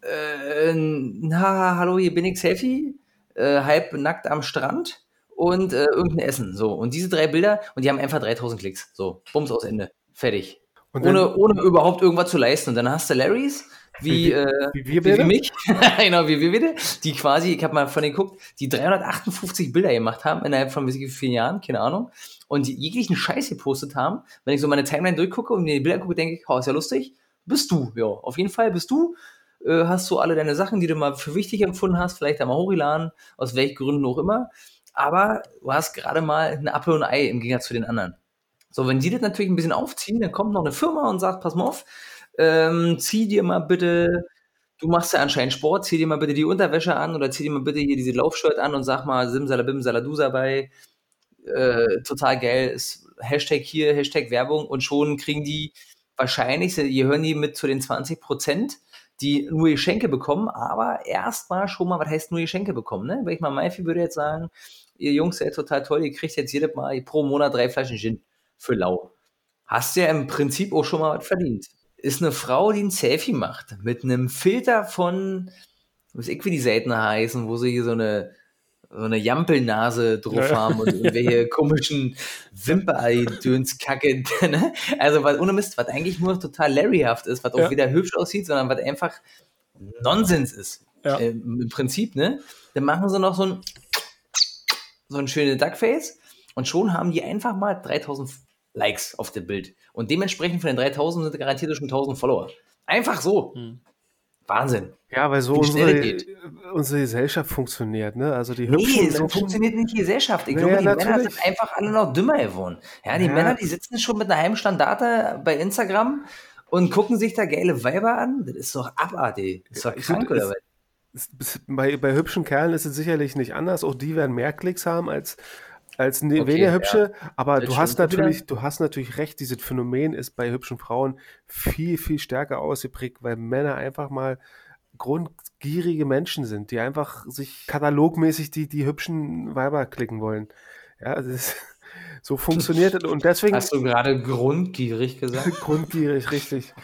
Speaker 2: Äh, na, hallo, hier bin ich Selfie, äh, halb nackt am Strand und äh, irgendein Essen. So. Und diese drei Bilder, und die haben einfach 3000 Klicks. So, Bums aus Ende. Fertig. ohne, ohne überhaupt irgendwas zu leisten. Und dann hast du Larrys, wie, wie, äh, wie, wir wie, wie mich, genau, wie wir bitte, die quasi, ich habe mal von denen geguckt, die 358 Bilder gemacht haben innerhalb von wie vielen Jahren, keine Ahnung, und die jeglichen Scheiß gepostet haben. Wenn ich so meine Timeline durchgucke und mir die Bilder gucke, denke ich, oh, ist ja lustig. Bist du, ja, auf jeden Fall bist du. Äh, hast du alle deine Sachen, die du mal für wichtig empfunden hast, vielleicht einmal hochgeladen, aus welchen Gründen auch immer aber du hast gerade mal ein Apfel und ein Ei im Gegensatz zu den anderen. So, wenn die das natürlich ein bisschen aufziehen, dann kommt noch eine Firma und sagt, pass mal auf, ähm, zieh dir mal bitte, du machst ja anscheinend Sport, zieh dir mal bitte die Unterwäsche an oder zieh dir mal bitte hier diese Laufshirt an und sag mal Simsalabim Saladusa bei, äh, total geil, ist Hashtag hier, Hashtag Werbung und schon kriegen die wahrscheinlich, hier hören die mit zu den 20 Prozent, die nur Geschenke bekommen, aber erstmal schon mal, was heißt nur Geschenke bekommen, ne? Weil ich mal Maifi würde jetzt sagen, ihr Jungs seid total toll, ihr kriegt jetzt jedes Mal pro Monat drei Flaschen Gin für lau. Hast ja im Prinzip auch schon mal was verdient. Ist eine Frau, die ein Selfie macht mit einem Filter von, was ich wie die Seiten heißen, wo sie hier so eine so eine Jampelnase drauf haben und irgendwelche komischen Wimperei-Dönskacke. Ne? Also, was ohne Mist, was eigentlich nur total Larryhaft ist, was auch ja. wieder hübsch aussieht, sondern was einfach Nonsens ist. Ja. Äh, Im Prinzip, ne? Dann machen sie noch so ein so ein schönes Duckface und schon haben die einfach mal 3000 Likes auf dem Bild. Und dementsprechend von den 3000 sind garantiert schon 1000 Follower. Einfach so. Hm. Wahnsinn.
Speaker 1: Ja, weil so unsere, unsere Gesellschaft funktioniert, ne? Also die
Speaker 2: Nee, so Menschen, funktioniert nicht die Gesellschaft. Ich nee, glaube, die natürlich. Männer sind einfach alle noch dümmer geworden. Ja, die ja. Männer, die sitzen schon mit einer Heimstandarte bei Instagram und gucken sich da geile Weiber an. Das ist doch abartig. Das ist doch krank, oder was?
Speaker 1: bei, bei hübschen Kerlen ist es sicherlich nicht anders. Auch die werden mehr Klicks haben als, als ne, okay, weniger hübsche. Ja. Aber du hast natürlich, du hast natürlich recht, dieses Phänomen ist bei hübschen Frauen viel, viel stärker ausgeprägt, weil Männer einfach mal grundgierige Menschen sind, die einfach sich katalogmäßig die, die hübschen Weiber klicken wollen. Ja, das ist, so funktioniert es. Und deswegen.
Speaker 2: Hast du gerade grundgierig gesagt?
Speaker 1: grundgierig, richtig.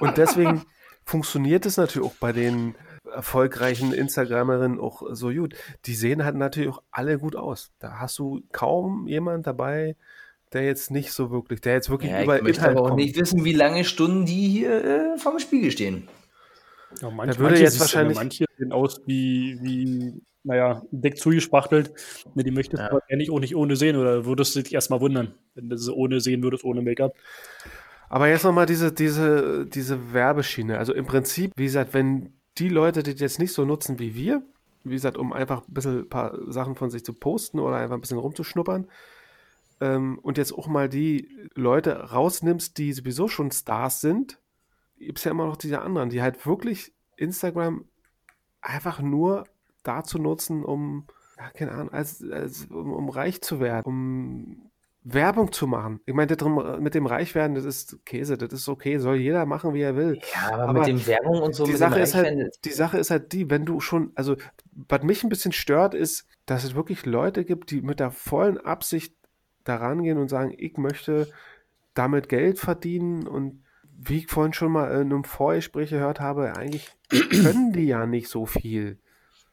Speaker 1: Und deswegen funktioniert es natürlich auch bei den erfolgreichen Instagramerinnen auch so gut. Die sehen halt natürlich auch alle gut aus. Da hast du kaum jemand dabei, der jetzt nicht so wirklich, der jetzt wirklich
Speaker 2: ja, über ich möchte Inhalt aber auch kommt. nicht wissen, wie lange Stunden die hier äh, vom Spiegel stehen.
Speaker 3: Ja, manche, da würde manche jetzt wahrscheinlich manche sehen aus wie, wie naja, dick zugespachtelt. Ne, die möchtest ja. du wahrscheinlich auch nicht ohne sehen oder würdest du dich erstmal wundern, wenn du sie ohne sehen würdest, ohne Make-up.
Speaker 1: Aber jetzt nochmal diese, diese, diese Werbeschiene. Also im Prinzip, wie gesagt, wenn die Leute, die das jetzt nicht so nutzen wie wir, wie gesagt, um einfach ein bisschen ein paar Sachen von sich zu posten oder einfach ein bisschen rumzuschnuppern, ähm, und jetzt auch mal die Leute rausnimmst, die sowieso schon Stars sind, gibt es ja immer noch diese anderen, die halt wirklich Instagram einfach nur dazu nutzen, um, ja, keine Ahnung, als, als, um, um reich zu werden, um Werbung zu machen. Ich meine, mit dem Reichwerden, das ist Käse, das ist okay, soll jeder machen, wie er will.
Speaker 2: Ja, aber, aber mit dem Werbung und so.
Speaker 1: Die Sache, ist halt, die Sache ist halt die, wenn du schon, also was mich ein bisschen stört, ist, dass es wirklich Leute gibt, die mit der vollen Absicht daran gehen und sagen, ich möchte damit Geld verdienen und wie ich vorhin schon mal in einem Vorgespräch gehört habe, eigentlich können die ja nicht so viel.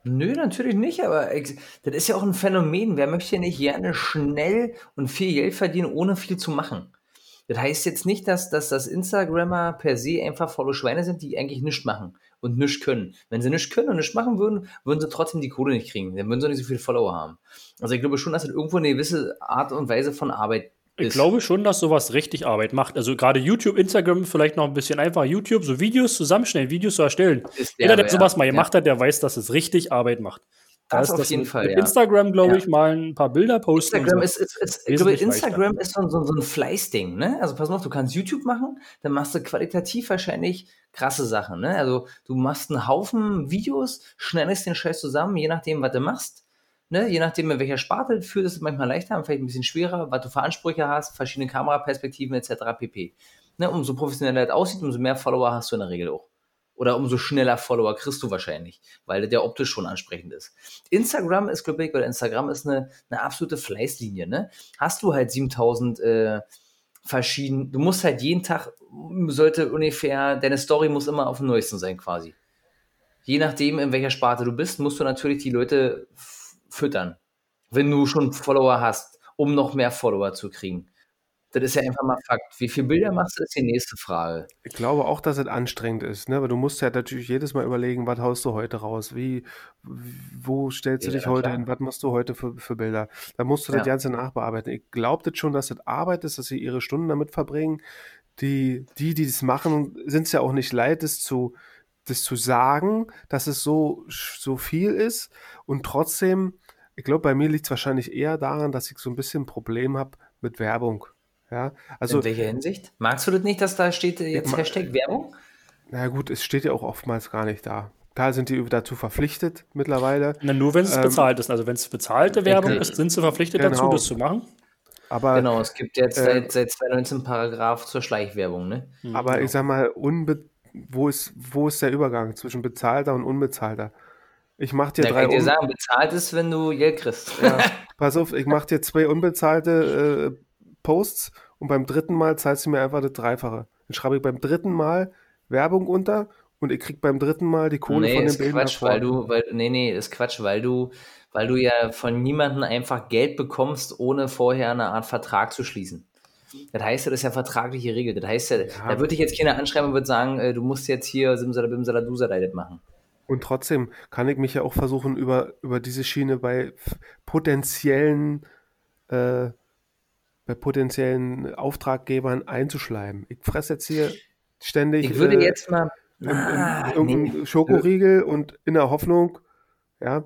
Speaker 2: Nö, natürlich nicht, aber das ist ja auch ein Phänomen. Wer möchte nicht gerne schnell und viel Geld verdienen, ohne viel zu machen? Das heißt jetzt nicht, dass, dass das Instagrammer per se einfach faule Schweine sind, die eigentlich nichts machen und nichts können. Wenn sie nichts können und nichts machen würden, würden sie trotzdem die Kohle nicht kriegen. Dann würden sie nicht so viele Follower haben. Also ich glaube schon, dass das irgendwo eine gewisse Art und Weise von Arbeit
Speaker 3: ich glaube schon, dass sowas richtig Arbeit macht. Also gerade YouTube, Instagram vielleicht noch ein bisschen einfacher. YouTube, so Videos zusammenstellen, Videos zu erstellen. Jeder, der sowas mal gemacht ja. hat, der weiß, dass es richtig Arbeit macht.
Speaker 2: Da das ist auf das jeden Fall.
Speaker 3: Ja. Instagram, glaube ja. ich, mal ein paar Bilder posten.
Speaker 2: Instagram, so. ist, ist, ist, ich glaube, Instagram ist so, so, so ein Fleißding. Ne? Also pass mal auf, du kannst YouTube machen, dann machst du qualitativ wahrscheinlich krasse Sachen. Ne? Also du machst einen Haufen Videos, schnellst den Scheiß zusammen, je nachdem, was du machst. Ne, je nachdem, in welcher Sparte du führst, ist es manchmal leichter, vielleicht ein bisschen schwerer, was du für Ansprüche hast, verschiedene Kameraperspektiven etc. pp. Ne, umso professioneller das aussieht, umso mehr Follower hast du in der Regel auch. Oder umso schneller Follower kriegst du wahrscheinlich, weil der optisch schon ansprechend ist. Instagram ist, glaube ich, oder Instagram ist eine, eine absolute Fleißlinie. Ne? Hast du halt 7000 äh, verschieden, du musst halt jeden Tag, sollte ungefähr, deine Story muss immer auf dem neuesten sein quasi. Je nachdem, in welcher Sparte du bist, musst du natürlich die Leute füttern, wenn du schon Follower hast, um noch mehr Follower zu kriegen. Das ist ja einfach mal Fakt. Wie viele Bilder machst du, ist die nächste Frage.
Speaker 1: Ich glaube auch, dass es anstrengend ist, ne? weil du musst ja natürlich jedes Mal überlegen, was haust du heute raus? Wie, wo stellst du ja, dich heute klar. hin? Was machst du heute für, für Bilder? Da musst du ja. das Ganze nachbearbeiten. Ich glaube schon, dass das Arbeit ist, dass sie ihre Stunden damit verbringen. Die, die, die das machen, sind es ja auch nicht leid, das zu, das zu sagen, dass es so, so viel ist und trotzdem ich glaube, bei mir liegt es wahrscheinlich eher daran, dass ich so ein bisschen ein Problem habe mit Werbung. Ja, also,
Speaker 2: In welcher Hinsicht? Magst du das nicht, dass da steht jetzt ja, Hashtag Werbung?
Speaker 1: Na gut, es steht ja auch oftmals gar nicht da. Da sind die dazu verpflichtet mittlerweile.
Speaker 3: Na, nur wenn es ähm, bezahlt ist. Also wenn es bezahlte Werbung okay. ist, sind sie verpflichtet genau. dazu, das zu machen.
Speaker 2: Aber, genau, es gibt jetzt äh, seit, seit 2019 Paragraph zur Schleichwerbung. Ne?
Speaker 1: Aber genau. ich sag mal, wo, ist, wo ist der Übergang zwischen bezahlter und unbezahlter? Ich mach dir da drei.
Speaker 2: Ich dir sagen, bezahlt ist, wenn du Geld kriegst.
Speaker 1: Ja, pass auf, ich mach dir zwei unbezahlte äh, Posts und beim dritten Mal zahlst du mir einfach das Dreifache. Dann schreibe ich beim dritten Mal Werbung unter und ich krieg beim dritten Mal die Kohle nee, von den Bildern.
Speaker 2: Quatsch, weil du, weil, nee, nee, ist Quatsch, weil du, weil du ja von niemandem einfach Geld bekommst, ohne vorher eine Art Vertrag zu schließen. Das heißt ja, das ist ja vertragliche Regel. Das heißt ja, da würde ich jetzt keiner anschreiben und würde sagen, äh, du musst jetzt hier Simsala Bimsala Dusala das machen.
Speaker 1: Und trotzdem kann ich mich ja auch versuchen, über, über diese Schiene bei potenziellen, äh, bei potenziellen Auftraggebern einzuschleimen. Ich fresse jetzt hier ständig.
Speaker 2: Ich würde äh, jetzt mal.
Speaker 1: Ah, irgendeinen nee. Schokoriegel und in der Hoffnung, ja.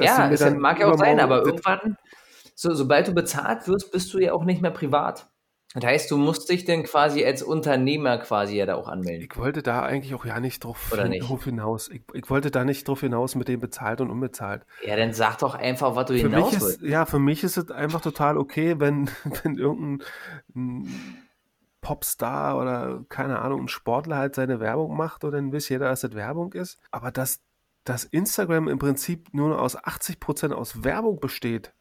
Speaker 2: ja, das mag ja auch sein, aber irgendwann, so, sobald du bezahlt wirst, bist du ja auch nicht mehr privat. Das heißt, du musst dich denn quasi als Unternehmer quasi ja da auch anmelden.
Speaker 1: Ich wollte da eigentlich auch ja nicht drauf,
Speaker 2: Oder nicht?
Speaker 1: drauf hinaus. Ich, ich, wollte da nicht drauf hinaus mit dem bezahlt und unbezahlt.
Speaker 2: Ja, dann sag doch einfach, was du für hinaus
Speaker 1: mich ist, Ja, für mich ist es einfach total okay, wenn, wenn irgendein Popstar oder keine Ahnung, ein Sportler halt seine Werbung macht und dann weiß jeder, dass das Werbung ist. Aber dass, dass Instagram im Prinzip nur aus 80% aus Werbung besteht,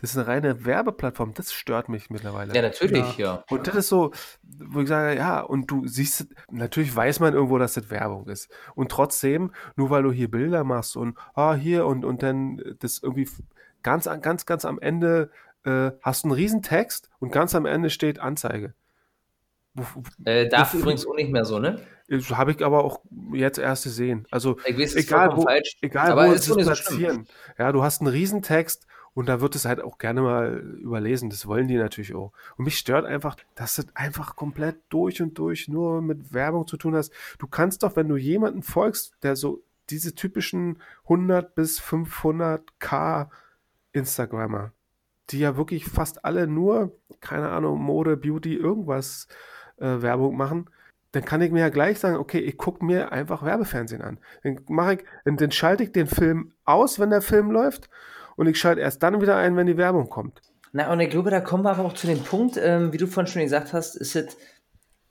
Speaker 1: das ist eine reine Werbeplattform, das stört mich mittlerweile.
Speaker 2: Ja, natürlich, ja. ja.
Speaker 1: Und das ist so, wo ich sage, ja, und du siehst, natürlich weiß man irgendwo, dass das Werbung ist. Und trotzdem, nur weil du hier Bilder machst und, ah, hier und, und dann das irgendwie ganz, ganz, ganz am Ende äh, hast du einen riesen Text und ganz am Ende steht Anzeige.
Speaker 2: Äh, darf übrigens auch nicht mehr so, ne?
Speaker 1: Habe ich aber auch jetzt erst gesehen. Also
Speaker 2: weiß,
Speaker 1: egal wo,
Speaker 2: falsch,
Speaker 1: egal wo es platzieren. So ja, du hast einen riesen Text und da wird es halt auch gerne mal überlesen. Das wollen die natürlich auch. Und mich stört einfach, dass das einfach komplett durch und durch nur mit Werbung zu tun hast. Du kannst doch, wenn du jemanden folgst, der so diese typischen 100 bis 500k Instagrammer, die ja wirklich fast alle nur, keine Ahnung, Mode, Beauty, irgendwas äh, Werbung machen, dann kann ich mir ja gleich sagen, okay, ich gucke mir einfach Werbefernsehen an. Dann mache ich, dann schalte ich den Film aus, wenn der Film läuft und ich schalte erst dann wieder ein, wenn die Werbung kommt.
Speaker 2: Na, und ich glaube, da kommen wir aber auch zu dem Punkt, ähm, wie du vorhin schon gesagt hast, ist, it,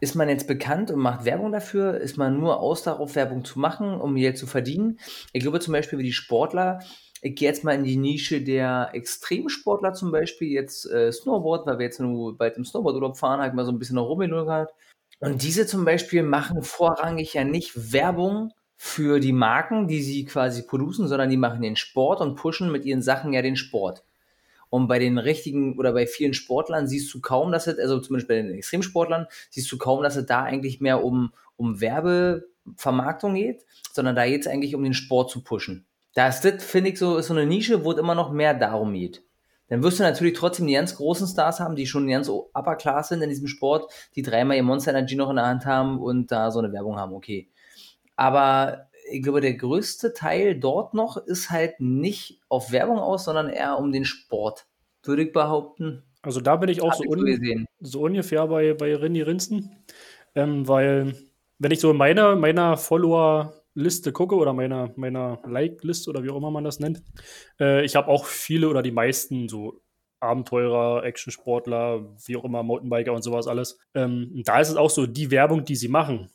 Speaker 2: ist man jetzt bekannt und macht Werbung dafür? Ist man nur aus darauf, Werbung zu machen, um Geld zu verdienen? Ich glaube zum Beispiel, wie die Sportler, ich gehe jetzt mal in die Nische der Extremsportler zum Beispiel, jetzt äh, Snowboard, weil wir jetzt nur bald im Snowboardurlaub fahren, ich mal so ein bisschen noch rumgegangen. Und diese zum Beispiel machen vorrangig ja nicht Werbung für die Marken, die sie quasi produzieren, sondern die machen den Sport und pushen mit ihren Sachen ja den Sport. Und bei den richtigen oder bei vielen Sportlern siehst du kaum, dass es, also zumindest bei den Extremsportlern, siehst du kaum, dass es da eigentlich mehr um, um Werbe, Vermarktung geht, sondern da geht es eigentlich um den Sport zu pushen. Da ist das, finde ich, so, ist so eine Nische, wo es immer noch mehr darum geht. Dann wirst du natürlich trotzdem die ganz großen Stars haben, die schon ganz upper class sind in diesem Sport, die dreimal ihr Monster Energy noch in der Hand haben und da so eine Werbung haben, okay. Aber ich glaube, der größte Teil dort noch ist halt nicht auf Werbung aus, sondern eher um den Sport, würde ich behaupten.
Speaker 3: Also da bin ich auch so, un so, ungefähr bei, bei Rinny Rinsten, ähm, weil wenn ich so in meiner, meiner Follower-Liste gucke oder meiner, meiner Like-Liste oder wie auch immer man das nennt, äh, ich habe auch viele oder die meisten so Abenteurer, Actionsportler, wie auch immer, Mountainbiker und sowas alles. Ähm, da ist es auch so, die Werbung, die sie machen,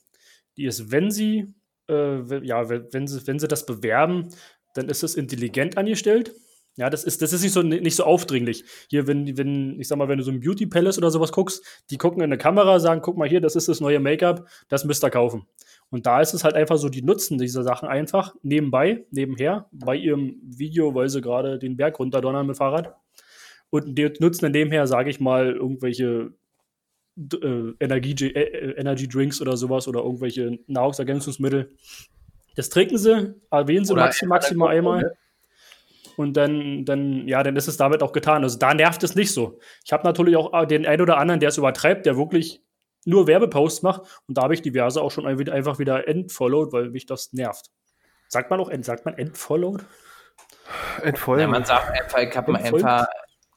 Speaker 3: die ist, wenn sie äh, ja, wenn sie, wenn sie das bewerben, dann ist es intelligent angestellt. Ja, das ist, das ist nicht so, nicht so aufdringlich. Hier, wenn, wenn, ich sag mal, wenn du so ein Beauty Palace oder sowas guckst, die gucken in eine Kamera, sagen, guck mal hier, das ist das neue Make-up, das müsst ihr kaufen. Und da ist es halt einfach so, die nutzen diese Sachen einfach nebenbei, nebenher, bei ihrem Video, weil sie gerade den Berg runterdonnern mit Fahrrad. Und die nutzen dann nebenher, sage ich mal, irgendwelche äh, Energie, äh, äh, Energy Drinks oder sowas oder irgendwelche Nahrungsergänzungsmittel. Das trinken sie, erwähnen sie maxim, maximal einmal. Ne? Und dann, dann, ja, dann ist es damit auch getan. Also da nervt es nicht so. Ich habe natürlich auch den einen oder anderen, der es übertreibt, der wirklich nur Werbeposts macht. Und da habe ich diverse auch schon einfach wieder entfollowed, weil mich das nervt. Sagt man auch, sagt man entfollowed?
Speaker 2: Entfollowed. Ja, man sagt einfach, ich habe einfach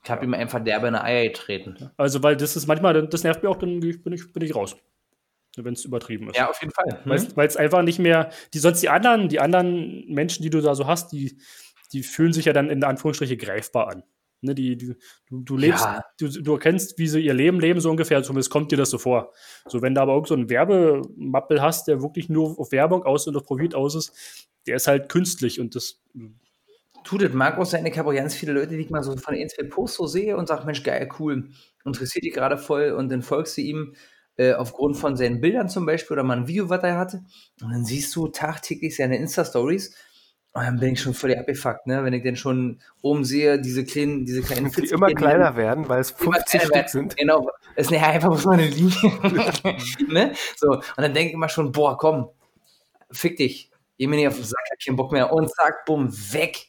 Speaker 2: ich habe ihm einfach derbe in die Eier getreten.
Speaker 3: Also, weil das ist manchmal, das nervt mir auch, dann bin ich, bin ich raus. Wenn es übertrieben ist.
Speaker 2: Ja, auf jeden Fall.
Speaker 3: Mhm. Weil es einfach nicht mehr, die sonst die anderen, die anderen Menschen, die du da so hast, die, die fühlen sich ja dann in Anführungsstriche greifbar an. Ne, die, die, du, du lebst, ja. du, du erkennst, wie sie ihr Leben leben, so ungefähr, zumindest kommt dir das so vor. So, wenn du aber irgend so einen Werbemappel hast, der wirklich nur auf Werbung aus und auf Profit aus ist, der ist halt künstlich und das
Speaker 2: tut es. Mag auch sein, ich habe auch ganz viele Leute, die ich mal so von ein, zwei Posts so sehe und sage, Mensch, geil, cool, interessiert dich gerade voll und dann folgst du ihm äh, aufgrund von seinen Bildern zum Beispiel oder mal ein Video, was er hatte und dann siehst du tagtäglich seine Insta-Stories und dann bin ich schon völlig abgefuckt, ne? wenn ich dann schon oben sehe, diese kleinen, diese kleinen
Speaker 1: Die immer kleiner werden, weil es 50 Stück sind.
Speaker 2: Genau, es ist einfach so eine Linie. ne? So, und dann denke ich immer schon, boah, komm, fick dich, geh mir nicht auf den Sack, hab keinen Bock mehr und zack, bumm, weg.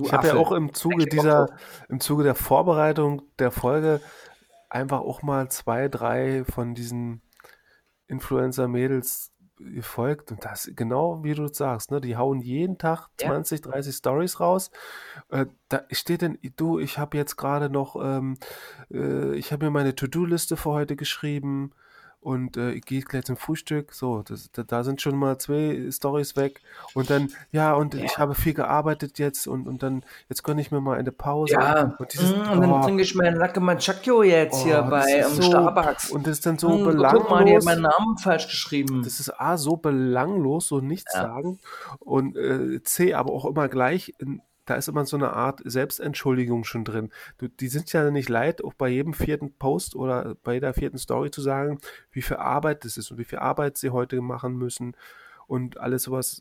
Speaker 1: Du ich habe ja auch im Zuge dieser, im Zuge der Vorbereitung der Folge einfach auch mal zwei, drei von diesen Influencer-Mädels gefolgt und das genau wie du sagst, ne, die hauen jeden Tag 20, ja. 30 Stories raus. Äh, da steht denn, du, ich habe jetzt gerade noch, ähm, äh, ich habe mir meine To-Do-Liste für heute geschrieben und äh, ich gehe gleich zum Frühstück. So, das, da, da, sind schon mal zwei Stories weg. Und dann, ja, und ja. ich habe viel gearbeitet jetzt und, und dann, jetzt gönne ich mir mal eine Pause.
Speaker 2: Ja,
Speaker 1: und,
Speaker 2: dieses, mm, und dann oh, trinke ich meinen Lacke Manchacchio jetzt oh, hier bei um, so, Starbucks.
Speaker 1: Und das ist dann so mm, belanglos. Guck mal,
Speaker 2: die haben meinen Namen falsch geschrieben.
Speaker 1: Das ist A, so belanglos, so nichts ja. sagen. Und äh, C, aber auch immer gleich in, da ist immer so eine Art Selbstentschuldigung schon drin. Du, die sind ja nicht leid, auch bei jedem vierten Post oder bei jeder vierten Story zu sagen, wie viel Arbeit das ist und wie viel Arbeit sie heute machen müssen und alles sowas.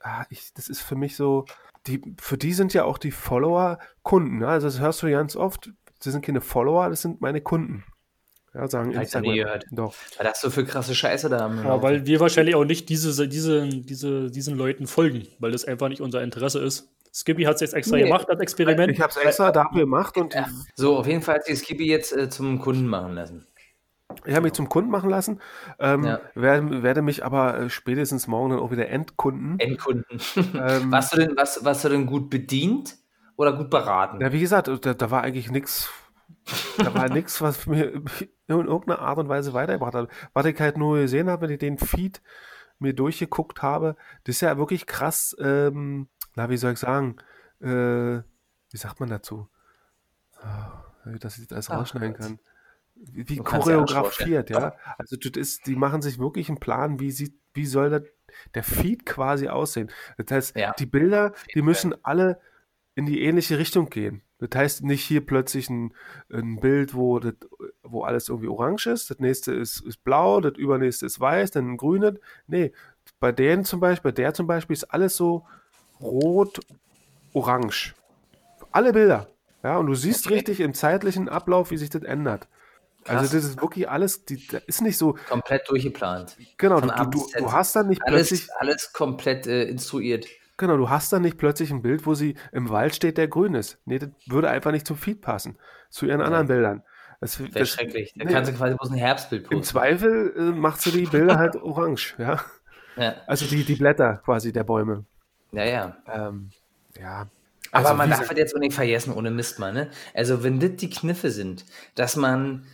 Speaker 1: Ah, ich, das ist für mich so, die, für die sind ja auch die Follower Kunden. Ne? Also das hörst du ganz oft, das sind keine Follower, das sind meine Kunden. Ja, sagen
Speaker 2: ich ja nie gehört. Doch. Weil das so für krasse Scheiße da.
Speaker 3: Ja, weil wir wahrscheinlich auch nicht diese, diese, diese, diesen Leuten folgen, weil das einfach nicht unser Interesse ist. Skippy hat es jetzt extra nee, gemacht als Experiment.
Speaker 1: Ich habe es extra dafür gemacht. Und ja.
Speaker 2: So, auf jeden Fall hat sich Skippy jetzt äh, zum Kunden machen lassen.
Speaker 1: Ich habe mich zum Kunden machen lassen, ähm, ja. werde, werde, mich aber äh, spätestens morgen dann auch wieder entkunden.
Speaker 2: Entkunden. Ähm, warst, du denn, was, warst du denn gut bedient oder gut beraten?
Speaker 1: Ja, wie gesagt, da, da war eigentlich nichts, da war nichts, was mir in irgendeiner Art und Weise weitergebracht hat. Was ich halt nur gesehen habe, wenn ich den Feed mir durchgeguckt habe, das ist ja wirklich krass, ähm, na, wie soll ich sagen, äh, wie sagt man dazu? Oh, dass ich das rausschneiden kann. Wie, wie choreografiert, ja. Also das ist, die machen sich wirklich einen Plan, wie sieht, wie soll das, der Feed quasi aussehen. Das heißt, ja. die Bilder, die müssen alle in die ähnliche Richtung gehen. Das heißt nicht hier plötzlich ein, ein Bild, wo, das, wo alles irgendwie orange ist, das nächste ist, ist blau, das übernächste ist weiß, dann ein grünes. Nee, bei denen zum Beispiel, bei der zum Beispiel ist alles so rot, orange. Alle Bilder. Ja, und du siehst okay. richtig im zeitlichen Ablauf, wie sich das ändert. Also
Speaker 2: Krass.
Speaker 1: das ist wirklich alles, die, da ist nicht so,
Speaker 2: Komplett durchgeplant.
Speaker 1: genau, du, du, du, du hast dann nicht plötzlich,
Speaker 2: Alles, alles komplett äh, instruiert.
Speaker 1: genau, du hast dann nicht plötzlich ein Bild, wo sie im Wald steht, der grün ist. Nee, das würde einfach nicht zum Feed passen, zu ihren anderen Bildern. Das,
Speaker 2: Wäre
Speaker 1: das,
Speaker 2: schrecklich. Da
Speaker 1: nee.
Speaker 2: kannst du quasi bloß ein Herbstbild
Speaker 1: Im
Speaker 2: posten.
Speaker 1: Zweifel äh, macht sie die Bilder halt orange, ja.
Speaker 2: Ja,
Speaker 1: Also die, die Blätter quasi der Bäume.
Speaker 2: Ja. ja.
Speaker 1: Ähm, ja.
Speaker 2: Aber
Speaker 1: Also
Speaker 2: man
Speaker 1: wie
Speaker 2: darf halt jetzt auch nicht vergessen, ohne Mist mal, ne? Also, wenn das die Kniffe sind, dass man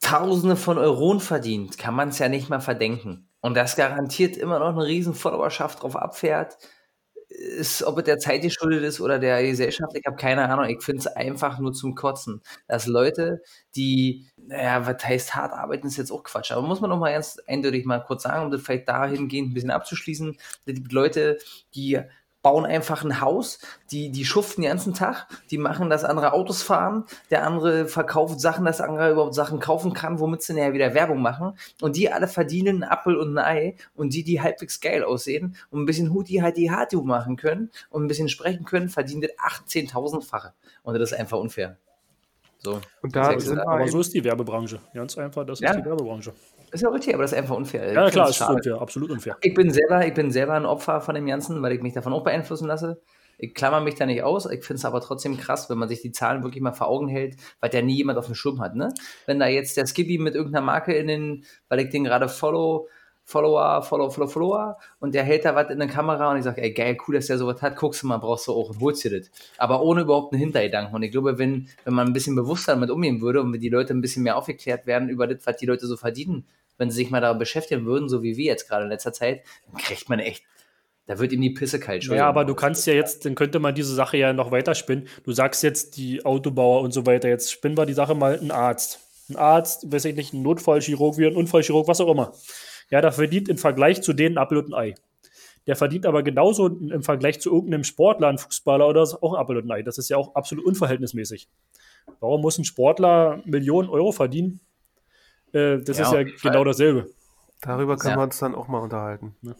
Speaker 2: Tausende von Euronen verdient, kann man es ja nicht mal verdenken. Und das garantiert immer noch eine riesen Followerschaft drauf abfährt. Ist, ob es der Zeit geschuldet ist oder der Gesellschaft, ich habe keine Ahnung. Ich finde es einfach nur zum Kotzen, dass Leute, die, naja, was heißt hart arbeiten, ist jetzt auch Quatsch. Aber muss man noch mal ganz eindeutig mal kurz sagen, um das vielleicht dahingehend ein bisschen abzuschließen. Es gibt Leute, die bauen einfach ein Haus, die, die schuften den ganzen Tag, die machen, dass andere Autos fahren, der andere verkauft Sachen, dass andere überhaupt Sachen kaufen kann, womit sie nachher wieder Werbung machen. Und die alle verdienen einen Apfel und ein Ei und die, die halbwegs geil aussehen und ein bisschen Huti halt die Hatu machen können und ein bisschen sprechen können, verdienen das 18.000-fache. Und das ist einfach unfair. So.
Speaker 1: Und da sind
Speaker 3: Aber so ist die Werbebranche. Ganz einfach, das
Speaker 2: Ja.
Speaker 3: ist die Werbebranche.
Speaker 2: Ist ja richtig, aber das ist einfach unfair. Ich
Speaker 3: Ja, klar, ist
Speaker 2: schade.
Speaker 3: unfair, absolut unfair.
Speaker 2: Ich bin selber, ich bin selber ein Opfer von dem Ganzen, weil ich mich davon auch beeinflussen lasse. Ich klammer mich da nicht aus. Ich finde es aber trotzdem krass, wenn man sich die Zahlen wirklich mal vor Augen hält, weil der nie jemand auf dem Schirm hat. Ne? Wenn da jetzt der Skippy mit irgendeiner Marke in den, weil ich den gerade follow, Follower, Follow, Follow, Follower und der hält da was in der Kamera und ich sage, ey geil, cool, dass der sowas hat, guckst du mal, brauchst du auch und holst dir das. Aber ohne überhaupt einen Hintergedanken. Und ich glaube, wenn, wenn man ein bisschen bewusster damit umgehen würde und wenn die Leute ein bisschen mehr aufgeklärt werden über das, was die Leute so verdienen, wenn sie sich mal damit beschäftigen würden, so wie wir jetzt gerade in letzter Zeit, dann kriegt man echt, da wird ihm die Pisse kalt.
Speaker 3: Ja, aber du kannst ja jetzt, dann könnte man diese Sache ja noch weiter spinnen. Du sagst jetzt die Autobauer und so weiter, jetzt spinnen wir die Sache mal ein Arzt. Ein Arzt, weiß ich nicht, ein Notfallchirurg, wie ein Unfallchirurg, was auch immer. Ja, der verdient im Vergleich zu denen und ein Ei. Der verdient aber genauso im Vergleich zu irgendeinem Sportler, ein Fußballer oder so auch ein Apfel und ein Ei. Das ist ja auch absolut unverhältnismäßig. Warum muss ein Sportler Millionen Euro verdienen? Äh, das
Speaker 2: Ja,
Speaker 3: ist ja genau dasselbe.
Speaker 1: Darüber können
Speaker 2: Ja.
Speaker 1: wir uns dann auch mal unterhalten.
Speaker 3: Ja.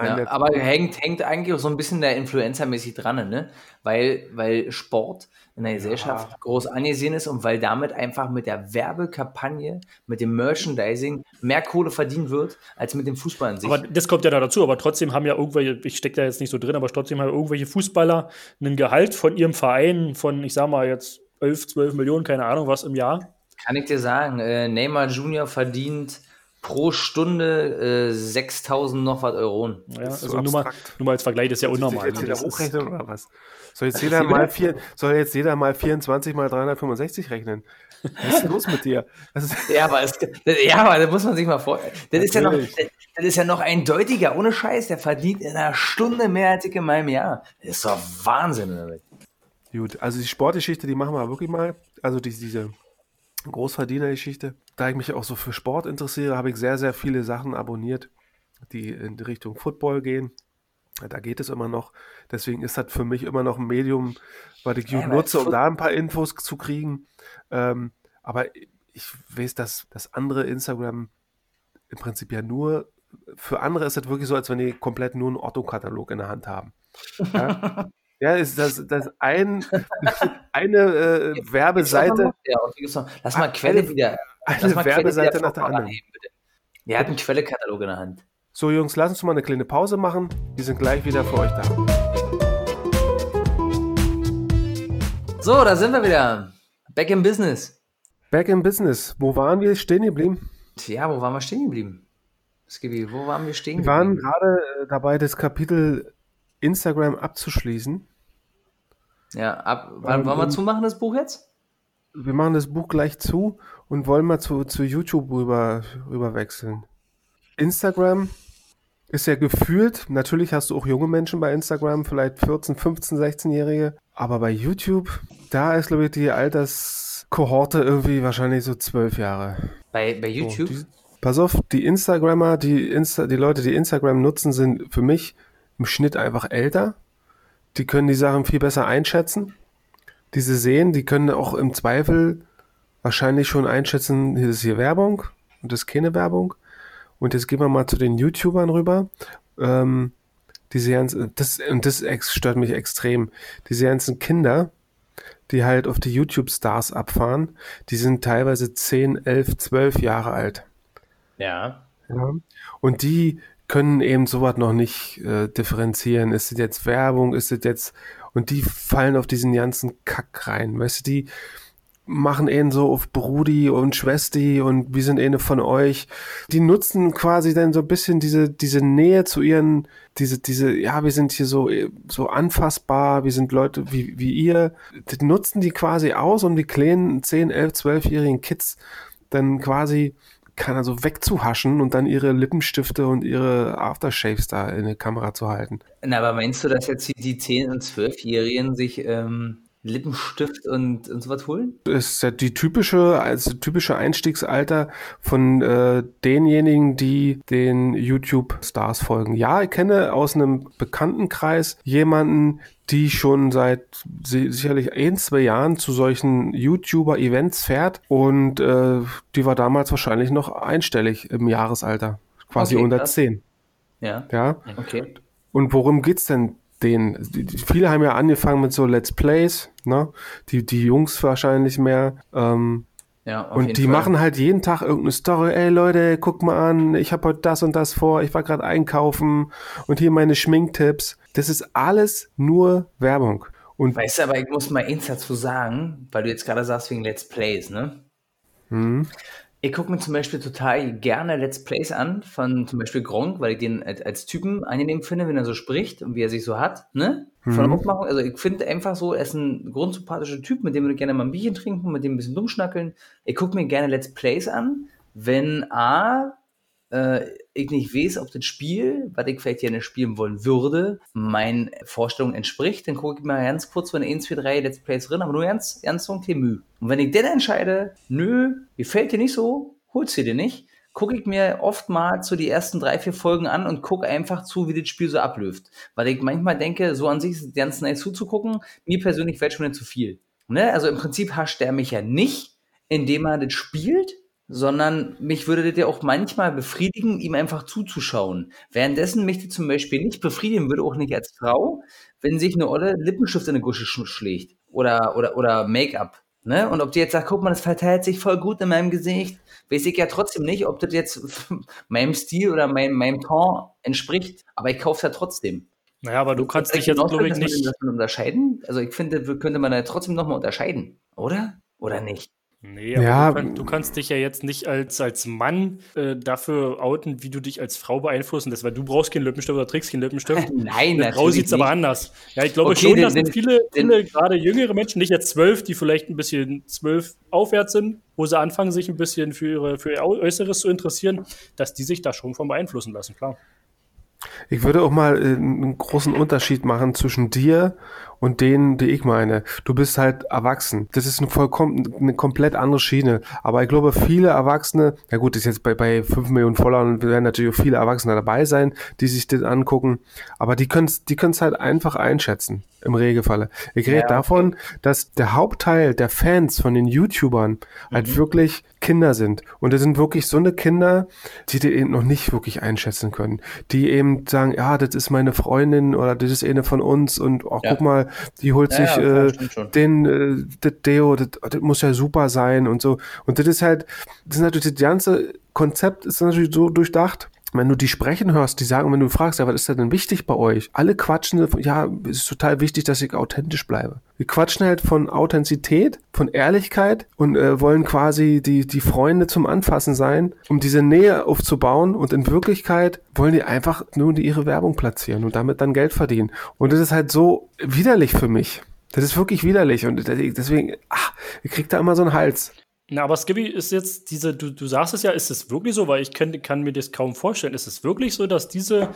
Speaker 2: Ja, aber hängt, hängt eigentlich auch so ein bisschen der Influencer-mäßig dran, ne? Weil, weil Sport in der Gesellschaft groß angesehen ist und weil damit einfach mit der Werbekampagne, mit dem Merchandising mehr Kohle verdient wird, als mit dem Fußball an sich.
Speaker 3: Aber das kommt ja da dazu, aber trotzdem haben ja irgendwelche, ich stecke da jetzt nicht so drin, aber trotzdem haben irgendwelche Fußballer ein Gehalt von ihrem Verein von, ich sag mal jetzt 11, 12 Millionen, keine Ahnung was im Jahr.
Speaker 2: Kann ich dir sagen, äh, Neymar Junior verdient pro Stunde äh, 6000 noch was Euronen.
Speaker 3: Ja,
Speaker 1: ist so
Speaker 3: also nur mal, nur mal als Vergleich, das ist ja unnormal.
Speaker 1: jetzt
Speaker 3: Das ist-
Speaker 1: hochrechnen oder was? Soll jetzt jeder mal vier, soll jetzt jeder mal 24 mal 365 rechnen? Was ist denn los mit dir? Das ist,
Speaker 2: Ja, aber, es, das, ja, aber da muss man sich mal vorstellen. Das ist, ja noch, das, das ist ja noch eindeutiger, ohne Scheiß. Der verdient in einer Stunde mehr als ich in meinem Jahr. Das ist doch Wahnsinn. Damit.
Speaker 1: Gut, also die Sportgeschichte, die machen wir wirklich mal. Also die, diese Großverdienergeschichte. Da ich mich auch so für Sport interessiere, habe ich sehr, sehr viele Sachen abonniert, die in die Richtung Football gehen. Da geht es immer noch. Deswegen ist das für mich immer noch ein Medium, weil ich
Speaker 2: Ja,
Speaker 1: nutze, um da ein paar Infos zu kriegen. Ähm, aber ich weiß, dass das andere Instagram im Prinzip ja nur, für andere ist das wirklich so, als wenn die komplett nur einen Otto-Katalog in der Hand haben. Ja, ja ist das, das ein, eine äh, Werbeseite?
Speaker 2: Lass mal Quelle wieder.
Speaker 1: Eine Werbeseite nach der anderen.
Speaker 2: Der hat einen Quellekatalog in der Hand.
Speaker 1: So, Jungs, lass uns mal eine kleine Pause machen. Wir sind gleich wieder für euch da.
Speaker 2: So, da sind wir wieder. Back in Business.
Speaker 1: Back in Business. Wo waren wir stehen geblieben?
Speaker 2: Tja, wo waren wir stehen geblieben? Skibi, wo waren wir stehen
Speaker 1: Wir waren
Speaker 2: geblieben?
Speaker 1: gerade äh, dabei, das Kapitel Instagram abzuschließen.
Speaker 2: Ja, ab, wann wollen wir zumachen, das Buch jetzt?
Speaker 1: Wir machen das Buch gleich zu und wollen mal zu, zu YouTube rüber, rüber wechseln. Instagram ist ja gefühlt, natürlich hast du auch junge Menschen bei Instagram, vielleicht 14, 15, 16-Jährige, aber bei YouTube, da ist, glaube ich, die Alterskohorte irgendwie wahrscheinlich so zwölf Jahre.
Speaker 2: Bei, bei
Speaker 1: So,
Speaker 2: YouTube?
Speaker 1: die, pass auf, die Instagrammer, die, Insta, die Leute, die Instagram nutzen, sind für mich im Schnitt einfach älter. Die können die Sachen viel besser einschätzen. Die sie sehen, die können auch im Zweifel wahrscheinlich schon einschätzen, hier ist hier Werbung und das ist keine Werbung. Und jetzt gehen wir mal zu den YouTubern rüber. Ähm, diese ganzen, das, und das stört mich extrem. Diese ganzen Kinder, die halt auf die YouTube-Stars abfahren, die sind teilweise 10, 11, 12 Jahre alt.
Speaker 2: Ja.
Speaker 1: Ja. Und die können eben sowas noch nicht äh, differenzieren. Ist es jetzt Werbung, ist es jetzt, und die fallen auf diesen ganzen Kack rein. Weißt du, die machen eben so auf Brudi und Schwesti und wir sind eine von euch. Die nutzen quasi dann so ein bisschen diese, diese Nähe zu ihren, diese, diese, ja, wir sind hier so, so anfassbar, wir sind Leute wie, wie ihr. Die nutzen die quasi aus, um die kleinen 10, 11, 12-jährigen Kids dann quasi kann also wegzuhaschen und dann ihre Lippenstifte und ihre Aftershaves da in die Kamera zu halten.
Speaker 2: Na, aber meinst du, dass jetzt die 10- und 12-Jährigen sich ähm, Lippenstift und, und sowas holen?
Speaker 1: Das ist ja die typische, also typische Einstiegsalter von äh, denjenigen, die den YouTube-Stars folgen. Ja, ich kenne aus einem Bekanntenkreis jemanden, die schon seit sicherlich ein, zwei Jahren zu solchen YouTuber-Events fährt und äh, die war damals wahrscheinlich noch einstellig im Jahresalter, quasi
Speaker 2: Okay,
Speaker 1: unter
Speaker 2: krass.
Speaker 1: 10.
Speaker 2: Ja.
Speaker 1: Ja.
Speaker 2: Okay.
Speaker 1: Und worum geht's denn die, viele haben ja angefangen mit so Let's Plays, ne? Die, die Jungs wahrscheinlich mehr. Ähm,
Speaker 2: Ja,
Speaker 1: und die
Speaker 2: Fall.
Speaker 1: machen halt jeden Tag irgendeine Story. Ey Leute, guck mal an, ich habe heute das und das vor, ich war gerade einkaufen und hier meine Schminktipps. Das ist alles nur Werbung. Und
Speaker 2: Weißt du, aber ich muss mal eins dazu sagen, weil du jetzt gerade sagst wegen Let's Plays, ne?
Speaker 1: hm,
Speaker 2: Ich gucke mir zum Beispiel total gerne Let's Plays an von zum Beispiel Gronk, weil ich den als, als Typen angenehm finde, wenn er so spricht und wie er sich so hat, ne? Von der
Speaker 1: Mhm.
Speaker 2: Aufmachung. Also ich finde einfach so, er ist ein grundsympathischer Typ, mit dem würde ich gerne mal ein Bierchen trinken, mit dem ein bisschen dummschnackeln. Ich gucke mir gerne Let's Plays an, wenn A, äh, ich nicht weiß, ob das Spiel, was ich vielleicht gerne spielen wollen würde, meinen Vorstellungen entspricht, dann gucke ich mal ganz kurz von 1, 2, 3 Let's Plays drin, aber nur ganz, ganz so ein kleines Mühe. Und wenn ich dann entscheide, nö, gefällt dir nicht so, holst du dir nicht, gucke ich mir oftmals so die ersten drei, vier Folgen an und gucke einfach zu, wie das Spiel so abläuft. Weil ich manchmal denke, so an sich ist es ganz nice zuzugucken, mir persönlich fällt schon zu viel. Ne? Also im Prinzip hascht er mich ja nicht, indem er das spielt, sondern mich würde das ja auch manchmal befriedigen, ihm einfach zuzuschauen. Währenddessen mich das zum Beispiel nicht befriedigen würde, auch nicht als Frau, wenn sich eine olle Lippenstift in eine Gusche sch- schlägt oder, oder, oder Make-up. Ne? Und ob die jetzt sagt, guck mal, das verteilt sich voll gut in meinem Gesicht, weiß ich ja trotzdem nicht, ob das jetzt meinem Stil oder mein, meinem Ton entspricht, aber ich kaufe es ja trotzdem.
Speaker 3: Naja, aber du kannst dich jetzt, glaube ich,
Speaker 2: man
Speaker 3: nicht.
Speaker 2: das unterscheiden? Also ich finde, könnte man da trotzdem nochmal unterscheiden, oder? Oder nicht?
Speaker 3: Nee, aber
Speaker 1: Ja.
Speaker 3: du, kann, du kannst dich ja jetzt nicht als, als Mann äh, dafür outen, wie du dich als Frau beeinflussen lässt, weil du brauchst keinen Lippenstift oder trägst keinen Lippenstift.
Speaker 2: Nein,
Speaker 3: Eine Frau sieht es aber anders. Ja, ich glaube
Speaker 2: Okay,
Speaker 3: schon,
Speaker 2: denn-
Speaker 3: dass
Speaker 2: denn-
Speaker 3: viele, viele gerade jüngere Menschen, nicht jetzt zwölf, die vielleicht ein bisschen zwölf aufwärts sind, wo sie anfangen, sich ein bisschen für, ihre, für ihr Äußeres zu interessieren, dass die sich da schon von beeinflussen lassen, klar.
Speaker 1: Ich würde auch mal äh, einen großen Unterschied machen zwischen dir und denen, die ich meine. Du bist halt erwachsen. Das ist eine vollkommen, eine komplett andere Schiene. Aber ich glaube, viele Erwachsene, ja gut, das ist jetzt bei, bei 5 Millionen Followern werden natürlich auch viele Erwachsene dabei sein, die sich das angucken. Aber die können es die können's halt einfach einschätzen, im Regelfalle. Ich rede
Speaker 2: Ja, okay.
Speaker 1: davon, dass der Hauptteil der Fans von den YouTubern halt wirklich Kinder sind. Und das sind wirklich so eine Kinder, die die eben noch nicht wirklich einschätzen können. Die eben sagen, ja, das ist meine Freundin oder das ist eine von uns und oh,
Speaker 2: Ja.
Speaker 1: guck mal, die holt
Speaker 2: Ja,
Speaker 1: sich
Speaker 2: ja,
Speaker 1: äh, den äh, das Deo, das, das muss ja super sein und so. Und das ist halt, das ist natürlich das ganze Konzept ist natürlich so durchdacht. Wenn du die sprechen hörst, die sagen, wenn du fragst, ja, was ist denn wichtig bei euch? Alle quatschen, ja, es ist total wichtig, dass ich authentisch bleibe. Wir quatschen halt von Authentizität, von Ehrlichkeit und äh, wollen quasi die, die Freunde zum Anfassen sein, um diese Nähe aufzubauen und in Wirklichkeit wollen die einfach nur ihre Werbung platzieren und damit dann Geld verdienen. Und das ist halt so widerlich für mich. Das ist wirklich widerlich und deswegen, ach, ich krieg da immer so einen Hals.
Speaker 3: Na, aber Skibby ist jetzt diese, du, du sagst es ja, ist es wirklich so, weil ich kann, kann mir das kaum vorstellen. Ist es wirklich so, dass diese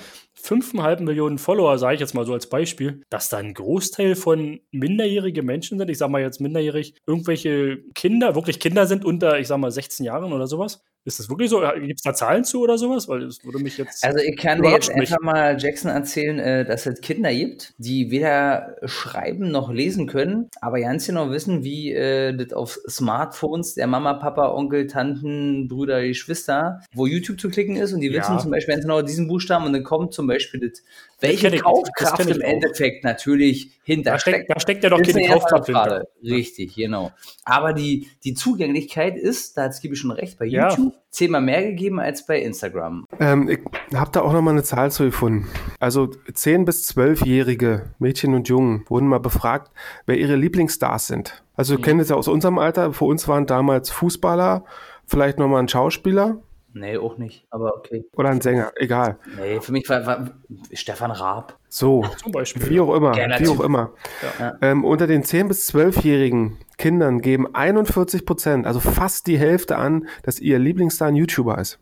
Speaker 3: 5,5 Millionen Follower, sage ich jetzt mal so als Beispiel, dass da ein Großteil von minderjährige Menschen sind, ich sag mal jetzt minderjährig, irgendwelche Kinder, wirklich Kinder sind unter, ich sag mal, 16 Jahren oder sowas? Ist das wirklich so? Gibt es da Zahlen zu oder sowas? Weil das würde mich jetzt.
Speaker 2: Also ich kann dir jetzt einfach mal Jackson erzählen, äh, dass es Kinder gibt, die weder schreiben noch lesen können, aber ganz genau wissen, wie äh, das auf Smartphones der Mama, Papa, Onkel, Tanten, Brüder, Geschwister, wo YouTube zu klicken ist und die wissen ja. zum Beispiel ganz genau diesen Buchstaben und dann kommt zum Beispiel das, welche das Kaufkraft im Endeffekt natürlich hinter
Speaker 3: da steckt. Da steckt ja doch keine Kaufkraft hinter.
Speaker 2: Richtig, genau. Aber die, die Zugänglichkeit ist, da gebe ich schon recht, bei YouTube ja. zehnmal mehr gegeben als bei Instagram.
Speaker 1: Ähm, ich habe da auch nochmal eine Zahl zu gefunden. Also 10- bis 12-jährige Mädchen und Jungen wurden mal befragt, wer ihre Lieblingsstars sind. Also wir mhm. kennen das ja aus unserem Alter. Für uns waren damals Fußballer, vielleicht nochmal ein Schauspieler.
Speaker 2: Nee, auch nicht, aber okay.
Speaker 1: Oder ein Sänger, egal.
Speaker 2: Nee, für mich war, war Stefan Raab.
Speaker 1: So, zum Beispiel. Wie auch immer, wie auch immer. Ja. Ähm, unter den 10- bis 12-jährigen Kindern geben 41 Prozent, also fast die Hälfte an, dass ihr Lieblingsstar ein YouTuber ist.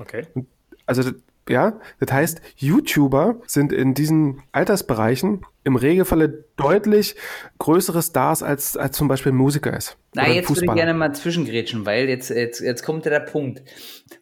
Speaker 3: Okay.
Speaker 1: Also ja, das heißt, YouTuber sind in diesen Altersbereichen im Regelfalle deutlich größere Stars als, als zum Beispiel Musiker ist.
Speaker 2: Na, jetzt würde ich gerne mal zwischengrätschen, weil jetzt, jetzt, jetzt kommt der Punkt.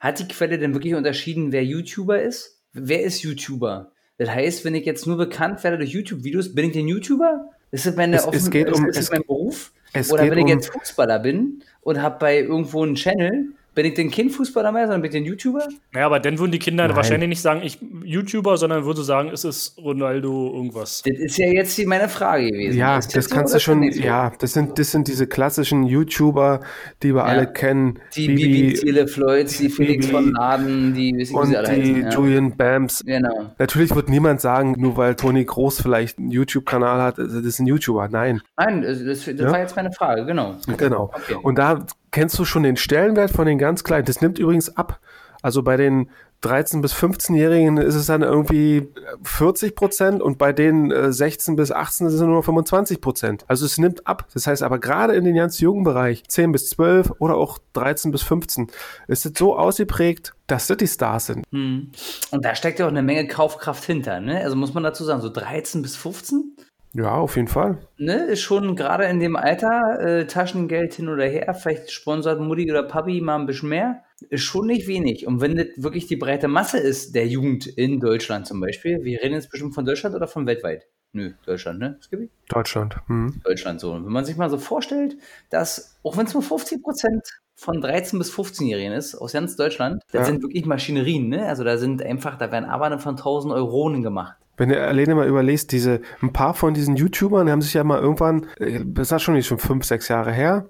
Speaker 2: Hat die Quelle denn wirklich unterschieden, wer YouTuber ist? Wer ist YouTuber? Das heißt, wenn ich jetzt nur bekannt werde durch YouTube-Videos, bin ich denn YouTuber? Ist das, meine
Speaker 1: es, offen, es geht um,
Speaker 2: ist
Speaker 1: das
Speaker 2: mein Beruf? Oder wenn ich jetzt Fußballer bin und habe bei irgendwo einen Channel, bin ich denn kein Fußballer mehr, sondern bin ich den YouTuber?
Speaker 3: Ja, aber dann würden die Kinder Nein. wahrscheinlich nicht sagen, ich YouTuber, sondern würden sagen, es ist Ronaldo irgendwas.
Speaker 2: Das ist ja jetzt die, meine Frage gewesen.
Speaker 1: Ja, das, das kannst du schon, ja, das sind, das sind diese klassischen YouTuber, die wir ja. alle kennen.
Speaker 2: Die Bibi, Bibi Floyds, die Felix Bibi, von Laden, die
Speaker 1: wissen, und die heißen, ja. Julian Bams.
Speaker 2: Genau.
Speaker 1: Natürlich wird niemand sagen, nur weil Toni Groß vielleicht einen YouTube-Kanal hat, das ist ein YouTuber. Nein.
Speaker 2: Nein, das, das ja? war jetzt meine Frage, genau.
Speaker 1: Genau. Okay. Und da kennst du schon den Stellenwert von den ganz Kleinen? Das nimmt übrigens ab. Also bei den 13- bis 15-Jährigen ist es dann irgendwie 40 Prozent und bei den 16 äh, bis 18 ist es nur 25 Prozent. Also es nimmt ab. Das heißt aber gerade in den ganz jungen Bereich, 10 bis 12 oder auch 13 bis 15, ist es so ausgeprägt, dass das die Stars sind.
Speaker 2: Hm. Und da steckt ja auch eine Menge Kaufkraft hinter. Ne? Also muss man dazu sagen, so 13 bis 15?
Speaker 1: Ja, auf jeden Fall.
Speaker 2: Ne, ist schon gerade in dem Alter, äh, Taschengeld hin oder her, vielleicht sponsert Mutti oder Papi mal ein bisschen mehr, ist schon nicht wenig. Und wenn das wirklich die breite Masse ist, der Jugend in Deutschland zum Beispiel, wir reden jetzt bestimmt von Deutschland oder von weltweit? Nö, Deutschland, ne?
Speaker 1: Skippy? Deutschland. Hm.
Speaker 2: Deutschland so. Und wenn man sich mal so vorstellt, dass, auch wenn es nur 50 Prozent von 13 bis 15-Jährigen ist, aus ganz Deutschland, das ja. sind wirklich Maschinerien, ne? Also da sind einfach, da werden Arbeiten von 1000 Euronen gemacht.
Speaker 1: Wenn du alleine mal überlegst, diese, ein paar von diesen YouTubern, die haben sich ja mal irgendwann, äh, das ist schon nicht schon fünf, sechs Jahre her,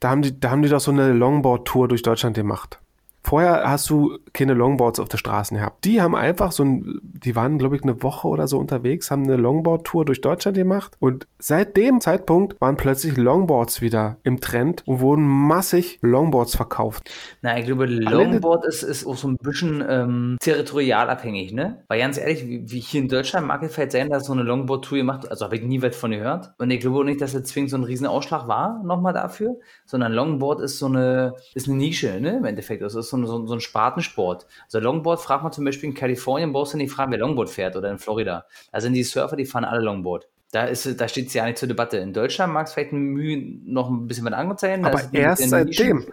Speaker 1: da haben die, da haben die doch so eine Longboard-Tour durch Deutschland gemacht. Vorher hast du keine Longboards auf der Straße gehabt. Die haben einfach so ein, die waren, glaube ich, eine Woche oder so unterwegs, haben eine Longboard-Tour durch Deutschland gemacht. Und seit dem Zeitpunkt waren plötzlich Longboards wieder im Trend und wurden massig Longboards verkauft.
Speaker 2: Na, ich glaube, Longboard ist, ist auch so ein bisschen ähm, territorialabhängig, ne? Weil ganz ehrlich, wie, wie hier in Deutschland mag es vielleicht sein, dass so eine Longboard-Tour gemacht also habe ich nie was von gehört. Und ich glaube auch nicht, dass das zwingend so ein riesen Ausschlag war, nochmal dafür, sondern Longboard ist so eine, ist eine Nische, ne? Im Endeffekt. Das ist so so, so, so ein Spartensport. Also Longboard fragt man zum Beispiel in Kalifornien, brauchst du nicht fragen, wer Longboard fährt oder in Florida. Da sind die Surfer, die fahren alle Longboard. Da, ist, da steht es ja nicht zur Debatte. In Deutschland mag es vielleicht ein Mühe noch ein bisschen mit anderen sein.
Speaker 1: Aber erst seitdem.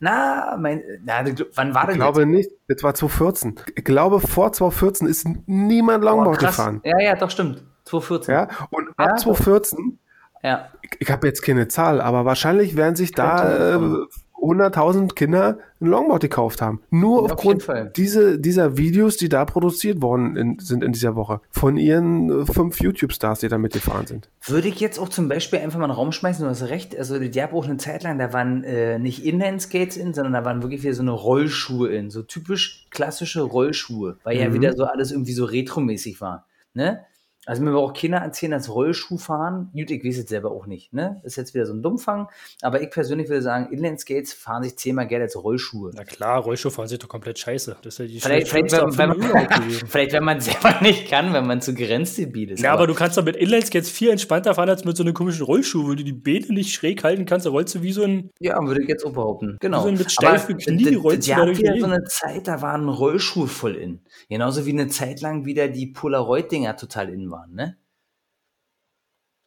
Speaker 2: Na, mein, na, wann war
Speaker 1: denn Ich glaube jetzt? nicht. Das war 2014. Ich glaube, vor 2014 ist niemand Longboard oh, gefahren.
Speaker 2: Ja, ja, doch, stimmt. 2014.
Speaker 1: Ja, und ab ja, 2014
Speaker 2: ja.
Speaker 1: Ich, ich habe jetzt keine Zahl, aber wahrscheinlich werden sich da äh, 100.000 Kinder ein Longboard gekauft haben. Nur ja, aufgrund auf diese, dieser Videos, die da produziert worden in, sind in dieser Woche. Von ihren äh, fünf YouTube-Stars, die da mitgefahren sind.
Speaker 2: Würde ich jetzt auch zum Beispiel einfach mal einen Raum schmeißen, du hast recht. Also, die gab auch eine Zeit lang, da waren äh, nicht Inline-Skates in, sondern da waren wirklich wieder so eine Rollschuhe in. So typisch klassische Rollschuhe. Weil mhm. ja wieder so alles irgendwie so retromäßig war. Ne? Also mir auch Kinder erzählen, dass Rollschuhfahren, gut, ich weiß jetzt selber auch nicht, ne? Ist jetzt wieder so ein Dummfang, aber ich persönlich würde sagen, Inline-Skates fahren sich zehnmal gerne als Rollschuhe.
Speaker 3: Na klar, Rollschuhe fahren sich doch komplett scheiße. Das ist ja die
Speaker 2: vielleicht, vielleicht, wenn, wenn, man, vielleicht, wenn man selber nicht kann, wenn man zu grenzdebil ist.
Speaker 3: Ja, aber, aber, du kannst doch mit Inline-Skates viel entspannter fahren als mit so einem komischen Rollschuh, weil du die Beine nicht schräg halten kannst, da rollst du wie so ein...
Speaker 2: Ja, würde ich jetzt auch behaupten, genau.
Speaker 3: So ein mit steifen Knie rollst
Speaker 2: du da wieder so eine Zeit, da waren Rollschuhe voll in. Genauso wie eine Zeit lang wieder die Polaroid-Dinger total in waren, ne?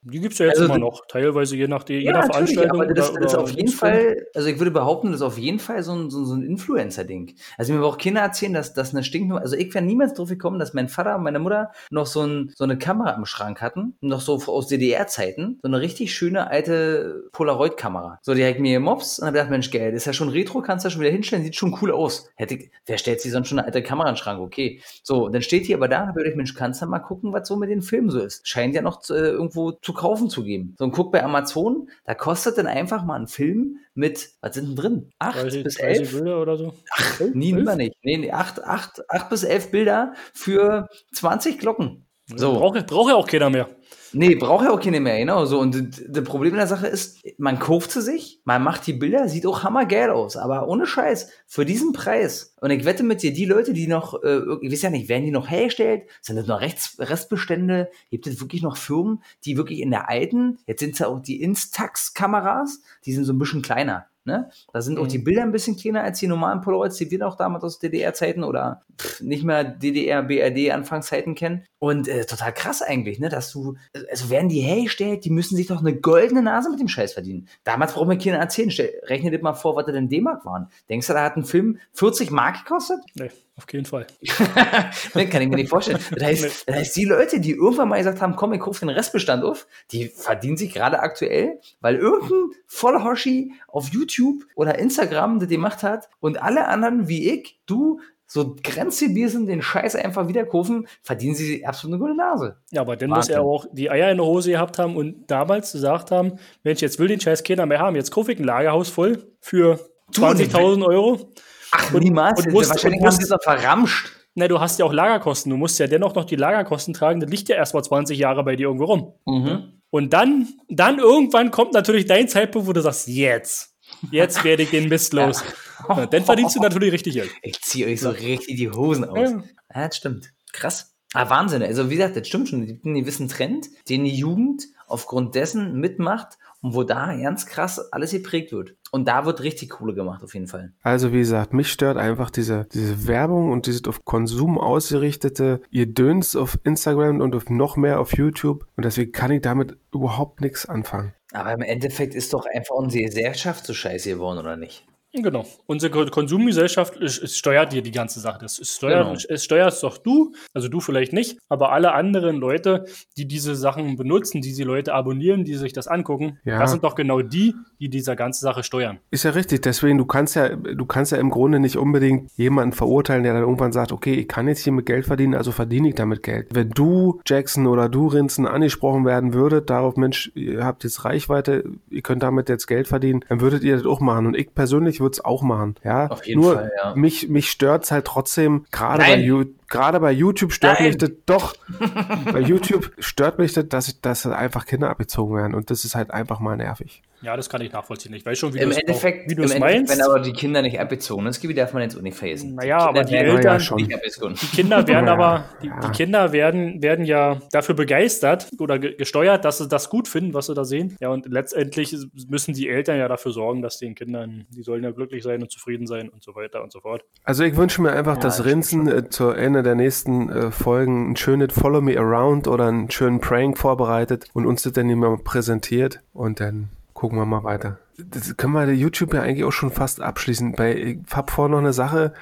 Speaker 3: Die gibt es ja jetzt
Speaker 2: Also
Speaker 3: immer noch, teilweise je nach, je
Speaker 2: Ja,
Speaker 3: nach Veranstaltung.
Speaker 2: aber das,
Speaker 3: oder,
Speaker 2: das ist auf jeden. Fall, also ich würde behaupten, das ist auf jeden Fall so ein, so, so ein Influencer-Ding. Also mir auch Kinder erzählen, dass das eine stinknormale, also ich wäre niemals drauf gekommen, dass mein Vater und meine Mutter noch so, ein, so eine Kamera im Schrank hatten, noch so aus DDR-Zeiten, so eine richtig schöne alte Polaroid-Kamera. So, die ich mir gemobst und habe gedacht, Mensch, geil, das ist ja schon retro, kannst du ja schon wieder hinstellen, sieht schon cool aus. Hätte, ich- wer stellt sich sonst schon eine alte Kamera in den Schrank? Okay. So, dann steht hier aber da, habe ich gedacht, Mensch, kannst du mal gucken, was so mit den Filmen so ist. Scheint ja noch äh, irgendwo zu kaufen zu geben. So, und guck bei Amazon, da kostet dann einfach mal ein Film mit, was sind denn drin? Acht
Speaker 3: 30,
Speaker 2: bis
Speaker 3: 30
Speaker 2: elf?
Speaker 3: Bilder oder so. Ach,
Speaker 2: Nee, nimmer nicht. Nee, nee, acht, acht, acht bis elf Bilder für 20 Glocken. So.
Speaker 3: Braucht braucht ja auch keiner mehr.
Speaker 2: Nee, braucht ja auch keine mehr, genau. So. Und das Problem in der Sache ist, man kauft sie sich, man macht die Bilder, sieht auch hammergeil aus, aber ohne Scheiß, für diesen Preis. Und ich wette mit dir, die Leute, die noch, äh, ich weiß ja nicht, werden die noch hergestellt? Sind das noch Rechts Restbestände? Gibt es wirklich noch Firmen, die wirklich in der alten, jetzt sind es ja auch die Instax-Kameras, die sind so ein bisschen kleiner. Ne? Da sind auch
Speaker 3: Mhm.
Speaker 2: die Bilder ein bisschen kleiner als die normalen Polaroids, die wir noch damals aus DDR-Zeiten oder pff, nicht mehr DDR, BRD Anfangszeiten kennen. Und äh, total krass eigentlich, ne, dass du, also werden die hergestellt, die müssen sich doch eine goldene Nase mit dem Scheiß verdienen. Damals braucht mir keiner erzählen. Stell, rechne dir mal vor, was da denn D-Mark waren. Denkst du, da hat ein Film 40 Mark gekostet?
Speaker 3: Nee, auf keinen Fall.
Speaker 2: Ne, kann ich mir nicht vorstellen. Das heißt, das heißt, die Leute, die irgendwann mal gesagt haben, komm, ich kaufe den Restbestand auf, die verdienen sich gerade aktuell, weil irgendein Vollhoschi auf YouTube oder Instagram das gemacht hat und alle anderen wie ich, du, so grenzdebil sind, den Scheiß einfach wieder kaufen, verdienen sie absolut eine gute Nase.
Speaker 3: Ja, aber dann muss
Speaker 2: Wahnsinn.
Speaker 3: er auch die Eier in der Hose gehabt haben und damals gesagt haben, Mensch, jetzt will den Scheiß keiner mehr haben. Jetzt kaufe ich ein Lagerhaus voll für
Speaker 2: Du, und ich
Speaker 3: 20.000 Euro.
Speaker 2: Ach,
Speaker 3: Und-
Speaker 2: niemals.
Speaker 3: und musst-
Speaker 2: Wahrscheinlich
Speaker 3: und
Speaker 2: haben
Speaker 3: musst-
Speaker 2: sie es doch verramscht.
Speaker 3: Na, du hast ja auch Lagerkosten. Du musst ja dennoch noch die Lagerkosten tragen. Das liegt ja erst mal 20 Jahre bei dir irgendwo rum.
Speaker 2: Mhm.
Speaker 3: Und dann, dann irgendwann kommt natürlich dein Zeitpunkt, wo du sagst, jetzt, jetzt werde ich den Mist los. Ja, dann verdienst du natürlich richtig Geld.
Speaker 2: Ich ziehe euch so richtig die Hosen aus.
Speaker 3: Ja.
Speaker 2: Ja, das stimmt. Krass. Ah, Wahnsinn. Also, wie gesagt, das stimmt schon. Es gibt einen gewissen Trend, den die Jugend aufgrund dessen mitmacht und wo da ganz krass alles geprägt wird. Und da wird richtig Kohle gemacht, auf jeden Fall.
Speaker 1: Also wie gesagt, mich stört einfach diese, diese Werbung und dieses auf Konsum ausgerichtete Döns auf Instagram und auf noch mehr auf YouTube. Und deswegen kann ich damit überhaupt nichts anfangen.
Speaker 2: Aber im Endeffekt ist doch einfach unsere Gesellschaft so scheiße geworden, oder nicht?
Speaker 3: Genau. Unsere Ko- Konsumgesellschaft es, es steuert dir die ganze Sache. Das es steuert,
Speaker 2: Genau.
Speaker 3: es steuerst doch du, also du vielleicht nicht, aber alle anderen Leute, die diese Sachen benutzen, die die Leute abonnieren, die sich das angucken,
Speaker 1: Ja.
Speaker 3: das sind doch genau die, die diese ganze Sache steuern.
Speaker 1: Ist ja richtig, deswegen, du kannst ja, du kannst ja im Grunde nicht unbedingt jemanden verurteilen, der dann irgendwann sagt, okay, ich kann jetzt hier mit Geld verdienen, also verdiene ich damit Geld. Wenn du, Jackson oder du, Rinzen, angesprochen werden würdet, darauf, Mensch, ihr habt jetzt Reichweite, ihr könnt damit jetzt Geld verdienen, dann würdet ihr das auch machen. Und ich persönlich würde es auch machen. Ja,
Speaker 2: Auf jeden
Speaker 1: Nur
Speaker 2: Fall, ja.
Speaker 1: mich, mich stört's halt trotzdem, gerade bei,
Speaker 2: Nein.
Speaker 1: You- gerade bei YouTube stört
Speaker 2: Nein.
Speaker 1: mich das doch. bei YouTube stört mich das, dass, ich, dass einfach Kinder abgezogen werden. Und das ist halt einfach mal nervig.
Speaker 3: Ja, das kann ich nachvollziehen. Ich weiß schon, wie
Speaker 2: Im
Speaker 3: du es
Speaker 2: Endeffekt,
Speaker 3: auch- wie du
Speaker 2: im
Speaker 3: es
Speaker 2: Endeffekt
Speaker 3: meinst.
Speaker 2: wenn aber die Kinder nicht abgezogen sind, das darf man jetzt vergessen.
Speaker 3: Naja, aber die Eltern-
Speaker 1: Ja, schon.
Speaker 2: nicht abgezogen.
Speaker 3: Die Kinder werden
Speaker 1: Ja,
Speaker 3: aber, die,
Speaker 1: ja.
Speaker 3: die Kinder werden, werden ja dafür begeistert oder ge gesteuert, dass sie das gut finden, was sie da sehen. Ja, und letztendlich müssen die Eltern ja dafür sorgen, dass den Kindern, die sollen ja glücklich sein und zufrieden sein und so weiter und so fort.
Speaker 1: Also ich wünsche mir einfach,
Speaker 2: Ja,
Speaker 1: dass
Speaker 2: das
Speaker 1: Rinzen äh, zu Ende der nächsten äh, Folgen ein schönes Follow Me Around oder einen schönen Prank vorbereitet und uns das dann immer präsentiert und dann gucken wir mal weiter. Das können wir YouTube ja eigentlich auch schon fast abschließen. Bei, ich hab vor noch eine Sache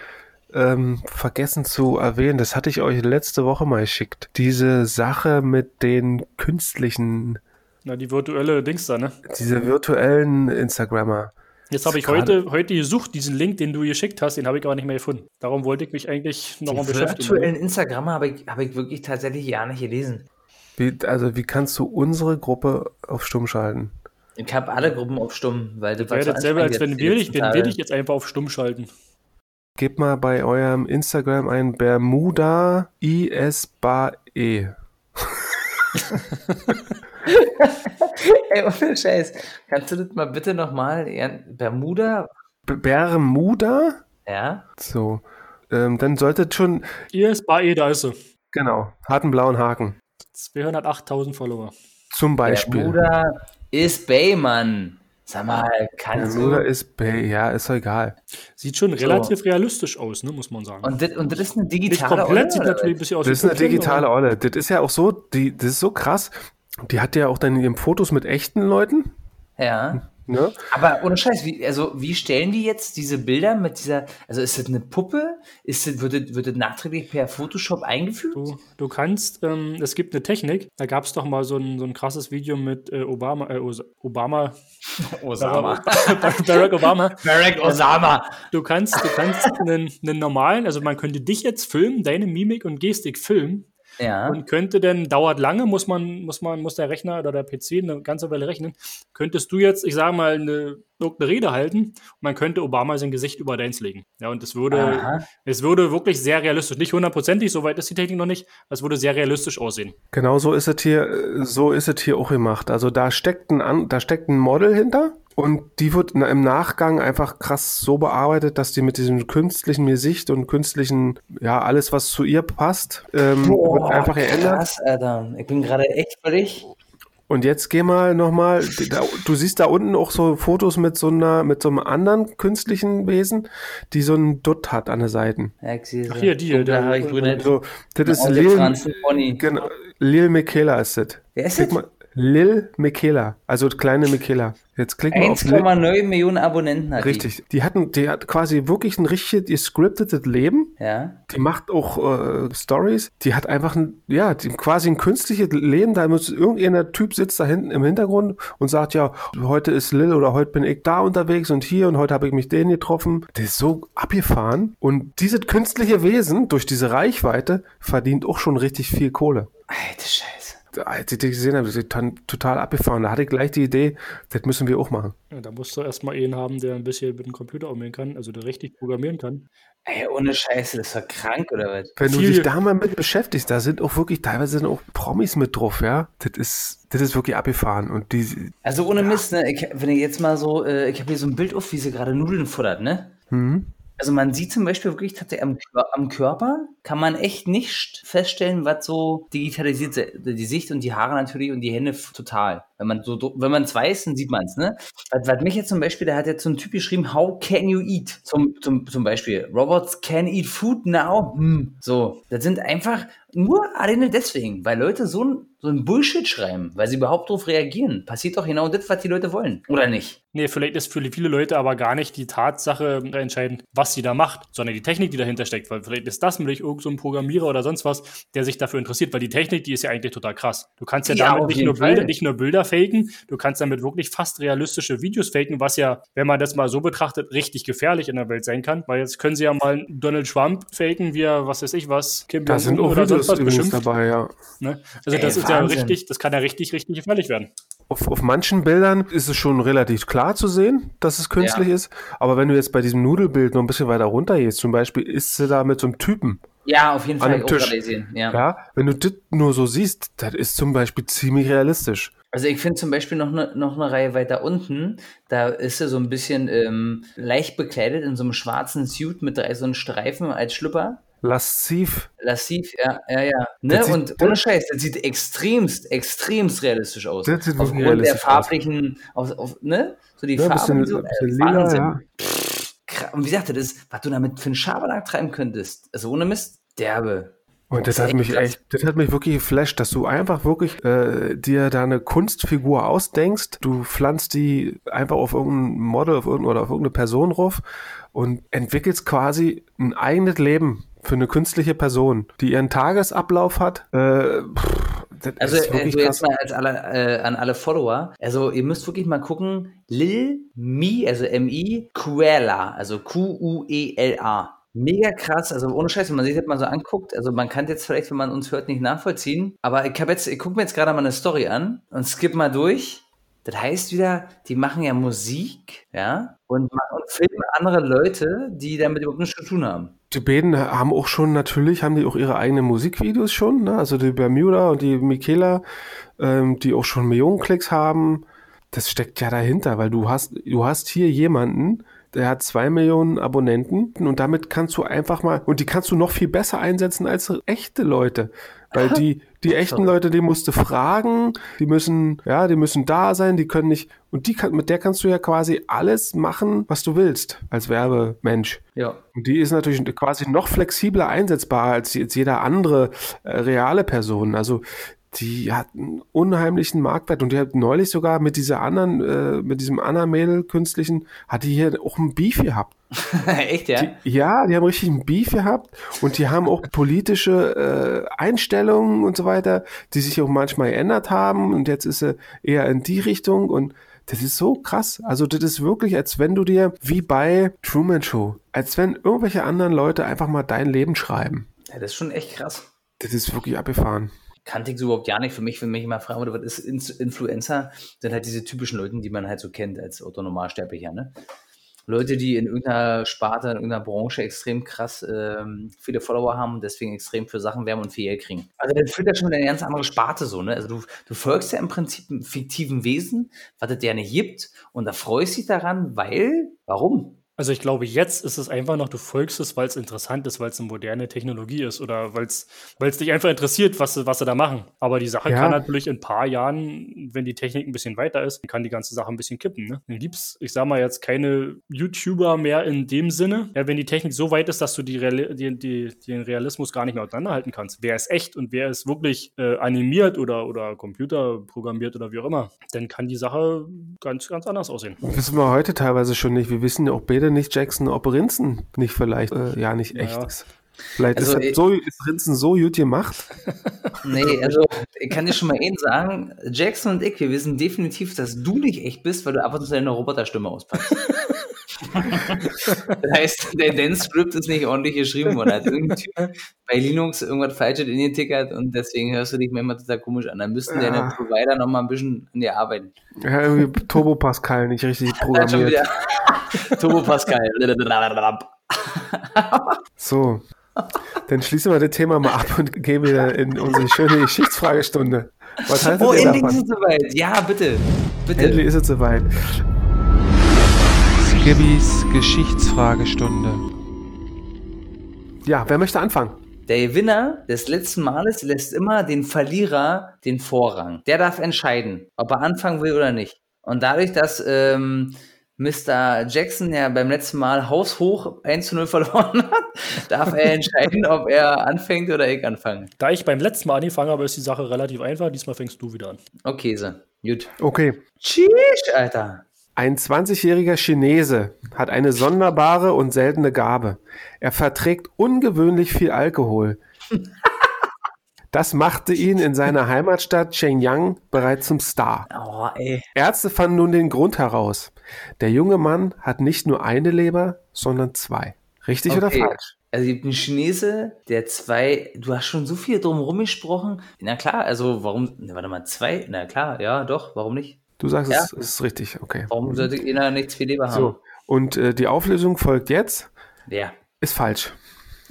Speaker 1: ähm, vergessen zu erwähnen. Das hatte ich euch letzte Woche mal geschickt. Diese Sache mit den künstlichen,
Speaker 3: Na, die virtuelle Dings da, ne?
Speaker 1: diese virtuellen Instagrammer.
Speaker 3: Jetzt habe ich heute, heute gesucht, diesen Link, den du geschickt hast, den habe ich aber nicht mehr gefunden. Darum wollte ich mich eigentlich nochmal
Speaker 2: Die
Speaker 3: beschäftigen.
Speaker 2: virtuellen Instagrammer habe ich, habe ich wirklich tatsächlich gar nicht gelesen.
Speaker 1: Wie, also wie kannst du unsere Gruppe auf Stumm schalten?
Speaker 2: Ich habe alle Gruppen auf Stumm, weil das
Speaker 3: Wäre
Speaker 2: so
Speaker 3: dasselbe, als wenn wir dich, wenn wir dich jetzt einfach auf Stumm schalten.
Speaker 1: Gebt mal bei eurem Instagram ein Bermuda ISBAE.
Speaker 2: Ey, ohne Scheiß. Kannst du das mal bitte nochmal, Bermuda?
Speaker 1: B- Bermuda?
Speaker 2: Ja?
Speaker 1: So. Ähm, dann solltet schon,
Speaker 3: bei da ist sie.
Speaker 1: genau, hat einen blauen Haken.
Speaker 3: 208.000 Follower.
Speaker 1: Zum Beispiel.
Speaker 2: Bermuda ist Baymann. Sag mal, kannst
Speaker 1: Bermuda
Speaker 2: du.
Speaker 1: ist Bay, ja, ist doch egal.
Speaker 3: Sieht schon relativ realistisch aus, ne, muss man sagen.
Speaker 2: Und das, und das ist eine
Speaker 3: Nicht
Speaker 2: digitale
Speaker 3: komplett,
Speaker 2: Olle,
Speaker 3: sieht
Speaker 2: oder
Speaker 3: natürlich ein bisschen aus
Speaker 1: Das ist eine digitale Olle. Das ist ja auch so, die, das ist so krass. die hat ja auch dann eben Fotos mit echten Leuten.
Speaker 2: Ja.
Speaker 1: Ne?
Speaker 2: Aber ohne Scheiß, wie, also wie stellen die jetzt diese Bilder mit dieser, also ist das eine Puppe? Ist das, wird, das, wird das nachträglich per Photoshop eingefügt?
Speaker 3: Du, du kannst, ähm, es gibt eine Technik, da gab es doch mal so ein, so ein krasses Video mit äh, Obama, äh, Os- Obama,
Speaker 2: Osama.
Speaker 3: Barack Obama.
Speaker 2: Barack Osama.
Speaker 3: Du kannst, du kannst einen, einen normalen, also man könnte dich jetzt filmen, deine Mimik und Gestik filmen
Speaker 2: Ja.
Speaker 3: und könnte dann, dauert lange, muss man, muss man, muss der Rechner oder der PC eine ganze Weile rechnen, könntest du jetzt, ich sage mal, eine, irgendeine Rede halten und man könnte Obama sein Gesicht über deins legen. Ja, und es würde,
Speaker 2: Aha.
Speaker 3: es würde wirklich sehr realistisch, nicht hundertprozentig, soweit ist die Technik noch nicht, aber es würde sehr realistisch aussehen.
Speaker 1: Genau so ist es hier, so ist es hier auch gemacht. Also da steckt ein, An- da steckt ein Model hinter und die wird im Nachgang einfach krass so bearbeitet, dass die mit diesem künstlichen Gesicht und künstlichen, ja, alles, was zu ihr passt, ähm, wird einfach geändert.
Speaker 2: krass, Alter. Ich bin gerade echt völlig.
Speaker 1: Und jetzt geh mal nochmal, du siehst da unten auch so Fotos mit so einer, mit so einem anderen künstlichen Wesen, die so einen Dutt hat an den Seiten.
Speaker 2: Ja, ich sehe
Speaker 3: Ach, hier, die,
Speaker 2: Dunkle
Speaker 3: der-
Speaker 2: Haare, grüne
Speaker 1: So, das ist Lil, genau, Lil Michaela ist das.
Speaker 2: Wer ist das?
Speaker 1: Lil Michaela, also kleine Michaela. Jetzt klick mal auf Lil.
Speaker 2: 1,9 Millionen Abonnenten hat
Speaker 1: Richtig. Die hatten, die hat quasi wirklich ein richtig gescriptetes Leben.
Speaker 2: die. Ja.
Speaker 1: Die macht auch äh, Stories. Die hat einfach ein, ja, die, quasi ein künstliches Leben. Da muss irgendeiner Typ sitzt da hinten im Hintergrund und sagt ja, heute ist Lil oder heute bin ich da unterwegs und hier und heute habe ich mich den getroffen. Der ist so abgefahren. Und dieses künstliche Wesen durch diese Reichweite verdient auch schon richtig viel Kohle.
Speaker 2: Alter Scheiße.
Speaker 1: Als ich die gesehen habe, ist die tan- total abgefahren. Da hatte ich gleich die Idee, das müssen wir auch machen.
Speaker 3: Ja, da musst du erstmal einen haben, der ein bisschen mit dem Computer umgehen kann, also der richtig programmieren kann.
Speaker 2: Ey, ohne Scheiße, das war krank oder was?
Speaker 1: Wenn du
Speaker 3: Viel-
Speaker 1: dich da mal mit beschäftigst, da sind auch wirklich, teilweise sind auch Promis mit drauf, ja. Das ist, das ist wirklich abgefahren. Und die,
Speaker 2: Also ohne Mist, ne? Ich, wenn ich jetzt mal so, äh, ich habe hier so ein Bild auf, wie sie gerade Nudeln futtert, ne?
Speaker 1: hm,
Speaker 2: Also man sieht zum Beispiel wirklich tatsächlich am, am Körper kann man echt nicht feststellen, was so digitalisiert se- die Sicht und die Haare natürlich und die Hände total. Wenn man so wenn man es weiß, dann sieht man es, ne? Was, was mich jetzt zum Beispiel, da hat jetzt so ein Typ geschrieben, how can you eat? Zum, zum, zum Beispiel, Robots can eat food now. Hm. So, das sind einfach nur alleine deswegen, weil Leute so ein, so ein Bullshit schreiben, weil sie überhaupt darauf reagieren. Passiert doch genau das, was die Leute wollen, oder nicht?
Speaker 3: Nee, vielleicht ist für viele Leute aber gar nicht die Tatsache entscheidend, was sie da macht, sondern die Technik, die dahinter steckt. Weil vielleicht ist das nämlich irgendein so ein Programmierer oder sonst was, der sich dafür interessiert, weil die Technik, die ist ja eigentlich total krass. Du kannst ja,
Speaker 2: Ja,
Speaker 3: damit nicht nur. Bilder, nicht nur Bilder faken, du kannst damit wirklich fast realistische Videos faken, was ja, wenn man das mal so betrachtet, richtig gefährlich in der Welt sein kann. Weil jetzt können sie ja mal Donald Trump faken, wie er, was weiß ich was, Kim
Speaker 1: da sind
Speaker 3: Jong-un
Speaker 1: übrigens
Speaker 3: beschimpft.
Speaker 1: dabei, ja.
Speaker 3: Ne? Also
Speaker 2: Ey,
Speaker 3: das ist ja
Speaker 2: Wahnsinn.
Speaker 3: richtig, das kann ja richtig, richtig gefährlich werden.
Speaker 1: Auf, auf manchen Bildern ist es schon relativ klar zu sehen, dass es künstlich
Speaker 2: Ja.
Speaker 1: ist. Aber wenn du jetzt bei diesem Nudelbild noch ein bisschen weiter runter gehst, zum Beispiel ist sie da mit so einem Typen.
Speaker 2: Ja, auf jeden
Speaker 1: An
Speaker 2: Fall
Speaker 1: dem Tisch.
Speaker 2: Ja.
Speaker 1: Ja, wenn du das nur so siehst, das ist zum Beispiel ziemlich realistisch.
Speaker 2: Also ich finde zum Beispiel noch eine noch eine Reihe weiter unten, da ist er so ein bisschen ähm, leicht bekleidet in so einem schwarzen Suit mit drei so einen Streifen als Schlüpper.
Speaker 1: Lasziv.
Speaker 2: Lassiv, ja, ja, ja. Ne?
Speaker 1: Sieht-
Speaker 2: Und ohne Scheiß, das sieht extremst, extremst realistisch aus.
Speaker 1: Das sieht wirklich
Speaker 2: Aufgrund der
Speaker 1: realistisch aus.
Speaker 2: farblichen, auf, auf, ne? So die
Speaker 1: Ja,
Speaker 2: Farben,
Speaker 1: bisschen,
Speaker 2: so,
Speaker 1: bisschen
Speaker 2: äh,
Speaker 1: lila,
Speaker 2: Wahnsinn.
Speaker 1: ja.
Speaker 2: Und wie gesagt, das was du damit für einen Schabernack treiben könntest. Also ohne Mist, derbe.
Speaker 1: Und das
Speaker 2: Das
Speaker 1: hat mich echt, das hat mich wirklich geflasht, dass du einfach wirklich äh, dir da eine Kunstfigur ausdenkst, du pflanzt die einfach auf irgendein Model auf irgendein, oder auf irgendeine Person drauf und entwickelst quasi ein eigenes Leben für eine künstliche Person, die ihren Tagesablauf hat. Äh, pff, das
Speaker 2: Also,
Speaker 1: ist wirklich
Speaker 2: also jetzt
Speaker 1: krass.
Speaker 2: mal als alle, äh, an alle Follower. Also ihr müsst wirklich mal gucken. Lil Mi, also M-I, Quella, also Q-U-E-L-A. Mega krass, also ohne Scheiß, wenn man sich das mal so anguckt, also man kann jetzt vielleicht, wenn man uns hört, nicht nachvollziehen, aber ich habe jetzt, ich gucke mir jetzt gerade mal eine Story an und skipp mal durch. Das heißt wieder, die machen ja Musik, ja, und, und filmen andere Leute, die damit überhaupt nichts zu tun haben.
Speaker 1: Die beiden haben auch schon, natürlich haben die auch ihre eigenen Musikvideos schon, ne? also die Bermuda und die Michaela, ähm, die auch schon Millionen Klicks haben. Das steckt ja dahinter, weil du hast, du hast hier jemanden, der hat zwei Millionen Abonnenten und damit kannst du einfach mal, und die kannst du noch viel besser einsetzen als echte Leute. Weil die, die echten Leute, die musst du fragen, die müssen, ja, die müssen da sein, die können nicht, und die kann, mit der kannst du ja quasi alles machen, was du willst, als Werbemensch.
Speaker 2: Ja.
Speaker 1: Und die ist natürlich quasi noch flexibler einsetzbar als jetzt jeder andere äh, reale Person. Also die hat einen unheimlichen Marktwert und die hat neulich sogar mit dieser anderen, äh, mit diesem Anna-Mädel künstlichen, hat die hier auch ein Beef gehabt.
Speaker 2: Echt, ja?
Speaker 1: Die, ja, die haben richtig ein Beef gehabt und die haben auch politische äh, Einstellungen und so weiter, die sich auch manchmal geändert haben und jetzt ist sie eher in die Richtung und das ist so krass. Also das ist wirklich, als wenn du dir, wie bei Truman Show, als wenn irgendwelche anderen Leute einfach mal dein Leben schreiben.
Speaker 2: ja. Das ist schon echt krass.
Speaker 1: Das ist wirklich abgefahren.
Speaker 2: Kannte ich so überhaupt gar nicht. Für mich, wenn mich immer fragen würde, was ist Influencer, sind halt diese typischen Leute, die man halt so kennt als Autonomalsterblicher, ne? Leute, die in irgendeiner Sparte, in irgendeiner Branche extrem krass ähm, viele Follower haben und deswegen extrem für Sachen werben und viel Geld kriegen. Also das führt ja schon in eine ganz andere Sparte so, ne? Also du, du folgst ja im Prinzip einem fiktiven Wesen, was es ja nicht gibt und da freust dich daran, weil, warum?
Speaker 3: Also ich glaube, jetzt ist es einfach noch, du folgst es, weil es interessant ist, weil es eine moderne Technologie ist oder weil es dich einfach interessiert, was, sie- was sie da machen. Aber die Sache
Speaker 1: Ja.
Speaker 3: kann natürlich in ein paar Jahren, wenn die Technik ein bisschen weiter ist, kann die ganze Sache ein bisschen kippen. Ne? Dann gibt's, ich sag mal jetzt, keine YouTuber mehr in dem Sinne. Ja, wenn die Technik so weit ist, dass du die, Reali die, die, den Realismus gar nicht mehr auseinanderhalten kannst. Wer ist echt und wer ist wirklich äh, animiert oder, oder computerprogrammiert oder wie auch immer, dann kann die Sache ganz, ganz anders aussehen.
Speaker 1: Wissen wir heute teilweise schon nicht. Wir wissen ja auch beide nicht, Jackson, ob Rinzen nicht vielleicht, äh, ja, nicht echt
Speaker 3: Naja.
Speaker 1: ist. Vielleicht
Speaker 2: Also,
Speaker 1: ist, so, ist Rinzen so gut gemacht.
Speaker 2: Nee, also ich kann dir schon mal eins sagen, Jackson und ich, wir wissen definitiv, dass du nicht echt bist, weil du ab und zu deine Roboterstimme auspackst. das heißt, der Dance-Script ist nicht ordentlich geschrieben worden. Hat irgendein Typ bei Linux irgendwas Falsches in den Tickert und deswegen hörst du dich manchmal total komisch an. Dann müssten
Speaker 1: Ja.
Speaker 2: deine Provider noch mal ein bisschen an dir arbeiten.
Speaker 1: Ja, irgendwie Turbo Pascal nicht richtig programmiert.
Speaker 2: Turbo Pascal.
Speaker 1: So. Dann schließen wir das Thema mal ab und gehen wieder in unsere schöne Geschichtsfragestunde. Was haltet
Speaker 2: Oh, endlich ist
Speaker 1: davon?
Speaker 2: es soweit. Ja, bitte. Bitte.
Speaker 1: Endlich ist es soweit.
Speaker 4: Skibbys Geschichtsfragestunde.
Speaker 1: Ja, wer möchte anfangen?
Speaker 2: Der Gewinner des letzten Males lässt immer den Verlierer den Vorrang. Der darf entscheiden, ob er anfangen will oder nicht. Und dadurch, dass ähm, Mr. Jackson ja beim letzten Mal haushoch 1 zu 0 verloren hat, darf er entscheiden, ob er anfängt oder ich anfange.
Speaker 3: Da ich beim letzten Mal angefangen habe, ist die Sache relativ einfach. Diesmal fängst du wieder an.
Speaker 2: Okay, so. Gut.
Speaker 1: Okay.
Speaker 2: Tschüss, Alter.
Speaker 1: Ein 20-jähriger Chinese hat eine sonderbare und seltene Gabe. Er verträgt ungewöhnlich viel Alkohol. Das machte ihn in seiner Heimatstadt Shenyang bereits zum Star.
Speaker 2: Oh.
Speaker 1: Ärzte fanden nun den Grund heraus. Der junge Mann hat nicht nur eine Leber, sondern zwei. Richtig oder
Speaker 2: Okay.
Speaker 1: falsch?
Speaker 2: Also, es gibt einen Chinese, der zwei, du hast schon so viel drum gesprochen. Na klar, also warum, warte mal, zwei? Na klar, ja, doch, warum nicht?
Speaker 1: Du sagst,
Speaker 2: Ja.
Speaker 1: es ist richtig. Okay.
Speaker 2: Warum sollte einer nichts viel Leber haben?
Speaker 1: So. Und äh, die Auflösung folgt jetzt.
Speaker 2: Ja.
Speaker 1: Ist falsch.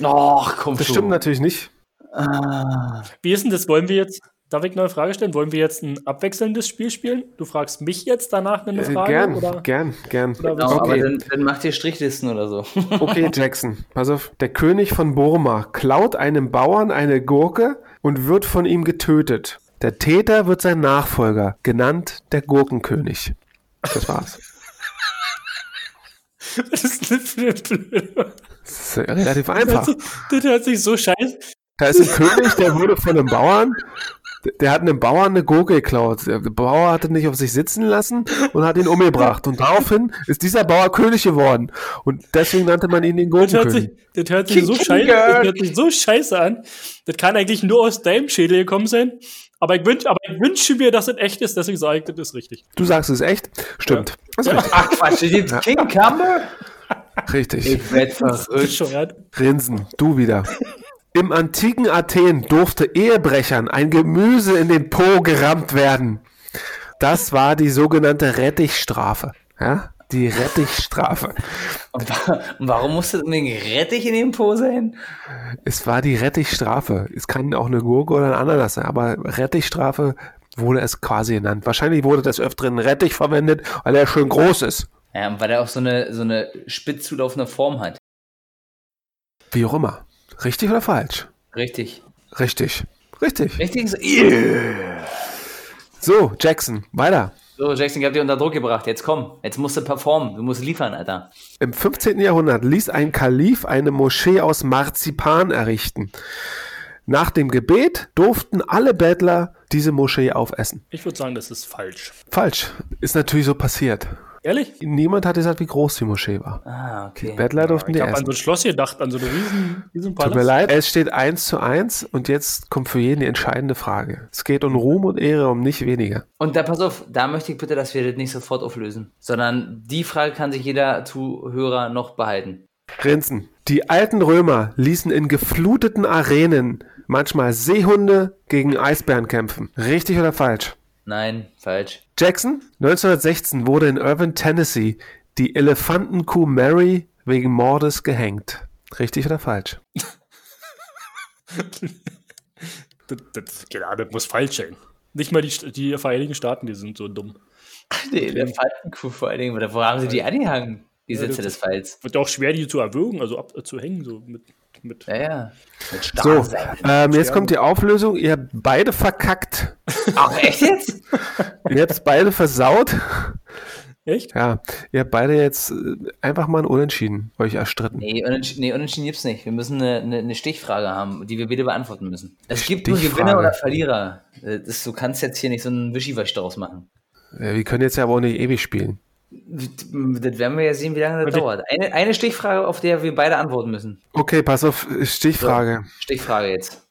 Speaker 2: Och, komm
Speaker 1: Das
Speaker 2: schon.
Speaker 1: stimmt natürlich nicht.
Speaker 2: Ah,
Speaker 3: Wie ist denn das? Wollen wir jetzt, darf ich eine Frage stellen? Wollen wir jetzt ein abwechselndes Spiel spielen? Du fragst mich jetzt danach eine
Speaker 1: Äh,
Speaker 3: Frage?
Speaker 1: gern,
Speaker 3: oder?
Speaker 1: gern, gern.
Speaker 3: Oder
Speaker 2: genau, aber
Speaker 1: okay.
Speaker 2: dann, dann macht ihr Strichlisten oder so.
Speaker 1: okay, Jackson. Pass auf. Der König von Burma klaut einem Bauern eine Gurke und wird von ihm getötet. Der Täter wird sein Nachfolger, genannt der Gurkenkönig. Das war's.
Speaker 3: Was ist eine blöde?
Speaker 1: Das ist relativ
Speaker 3: Das
Speaker 1: einfach.
Speaker 3: hört, sich, das hört sich so scheiße.
Speaker 1: Da ist ein König, der wurde von einem Bauern, der hat einem Bauern eine Gurke geklaut. Der Bauer hatte nicht auf sich sitzen lassen und hat ihn umgebracht. Und daraufhin ist dieser Bauer König geworden. Und deswegen nannte man ihn den
Speaker 3: Das
Speaker 1: Gurkenkönig.
Speaker 3: das hört sich so scheiße, das hört sich so scheiße an. Das kann eigentlich nur aus deinem Schädel gekommen sein. Aber ich, wünsch, aber ich wünsche mir, dass es echt ist, deswegen sage ich, das ist richtig.
Speaker 1: Du sagst es echt? Stimmt. Das ist richtig.
Speaker 2: Ach Quatsch, die King Camber?
Speaker 1: richtig.
Speaker 2: Ich werd verrückt.
Speaker 1: Rinsen, du wieder. Im antiken Athen durfte Ehebrechern ein Gemüse in den Po gerammt werden. Das war die sogenannte Rettichstrafe. Ja? Die Rettichstrafe.
Speaker 2: Und, wa- und warum musste unbedingt Rettich in dem Po sein?
Speaker 1: Es war die Rettichstrafe. Es kann auch eine Gurke oder ein Ananas sein, aber Rettichstrafe wurde es quasi genannt. Wahrscheinlich wurde des Öfteren Rettich verwendet, weil er schön groß ist.
Speaker 2: Ja, und weil er auch so eine, so eine spitz zulaufende Form hat.
Speaker 1: Wie auch immer. Richtig oder falsch?
Speaker 2: Richtig.
Speaker 1: Richtig. Richtig.
Speaker 2: Richtig? So, yeah.
Speaker 1: So, Jackson, weiter.
Speaker 2: So Jackson, ich hab dich unter Druck gebracht. Jetzt komm. Jetzt musst du performen. Du musst liefern, Alter.
Speaker 1: Im 15. Jahrhundert ließ ein Kalif eine Moschee aus Marzipan errichten. Nach dem Gebet durften alle Bettler diese Moschee aufessen.
Speaker 3: Ich würde sagen, das ist falsch.
Speaker 1: Falsch. Ist natürlich so passiert.
Speaker 3: Ehrlich?
Speaker 1: Niemand hat gesagt, wie groß die Moschee war.
Speaker 2: Ah, okay.
Speaker 1: Bettler durften
Speaker 3: Ich
Speaker 1: die
Speaker 3: habe an so ein Schloss gedacht, an so einen riesen, riesen
Speaker 1: Tut mir
Speaker 3: Palast.
Speaker 1: leid, es steht 1 zu 1 und jetzt kommt für jeden die entscheidende Frage. Es geht um Ruhm und Ehre, um nicht weniger.
Speaker 2: Und da pass auf, da möchte ich bitte, dass wir das nicht sofort auflösen, sondern die Frage kann sich jeder Zuhörer noch behalten.
Speaker 1: Prinzen. Die alten Römer ließen in gefluteten Arenen manchmal Seehunde gegen Eisbären kämpfen. Richtig oder falsch?
Speaker 2: Nein, falsch.
Speaker 1: Jackson? 1916 wurde in Irvine, Tennessee die Elefantenkuh Mary wegen Mordes gehängt. Richtig oder falsch?
Speaker 3: Das, das, genau, das muss falsch sein. Nicht mal die, die Vereinigten Staaten, die sind so dumm.
Speaker 2: Die Elefantenkuh vor allen Dingen, wo haben sie die angehangen? Die
Speaker 3: Ja,
Speaker 2: Sätze
Speaker 3: das-
Speaker 2: des Falls.
Speaker 3: Wird ja auch schwer, die zu erwürgen, also ab, zu hängen, so mit. Mit
Speaker 2: Ja, ja. Mit
Speaker 1: So,
Speaker 2: Stahlseilen.
Speaker 1: ähm, jetzt kommt die Auflösung. Ihr habt beide verkackt.
Speaker 2: Ach, echt jetzt?
Speaker 1: Ihr habt es beide versaut.
Speaker 3: Echt?
Speaker 1: Ja, ihr habt beide jetzt äh, einfach mal ein Unentschieden euch erstritten.
Speaker 2: Nee, unentschieden, nee, unentschieden gibt's nicht. Wir müssen eine, eine, eine Stichfrage haben, die wir bitte beantworten müssen. Es gibt nur. Gewinner oder Verlierer. Äh, Das, du kannst jetzt hier nicht so einen Wischiwasch draus machen.
Speaker 1: Ja, wir können jetzt ja aber auch nicht ewig spielen.
Speaker 2: Das werden wir ja sehen, wie lange das
Speaker 3: Okay.
Speaker 2: dauert. Eine, eine Stichfrage, auf der wir beide antworten müssen.
Speaker 1: Okay, pass auf, Stichfrage.
Speaker 2: Stichfrage jetzt.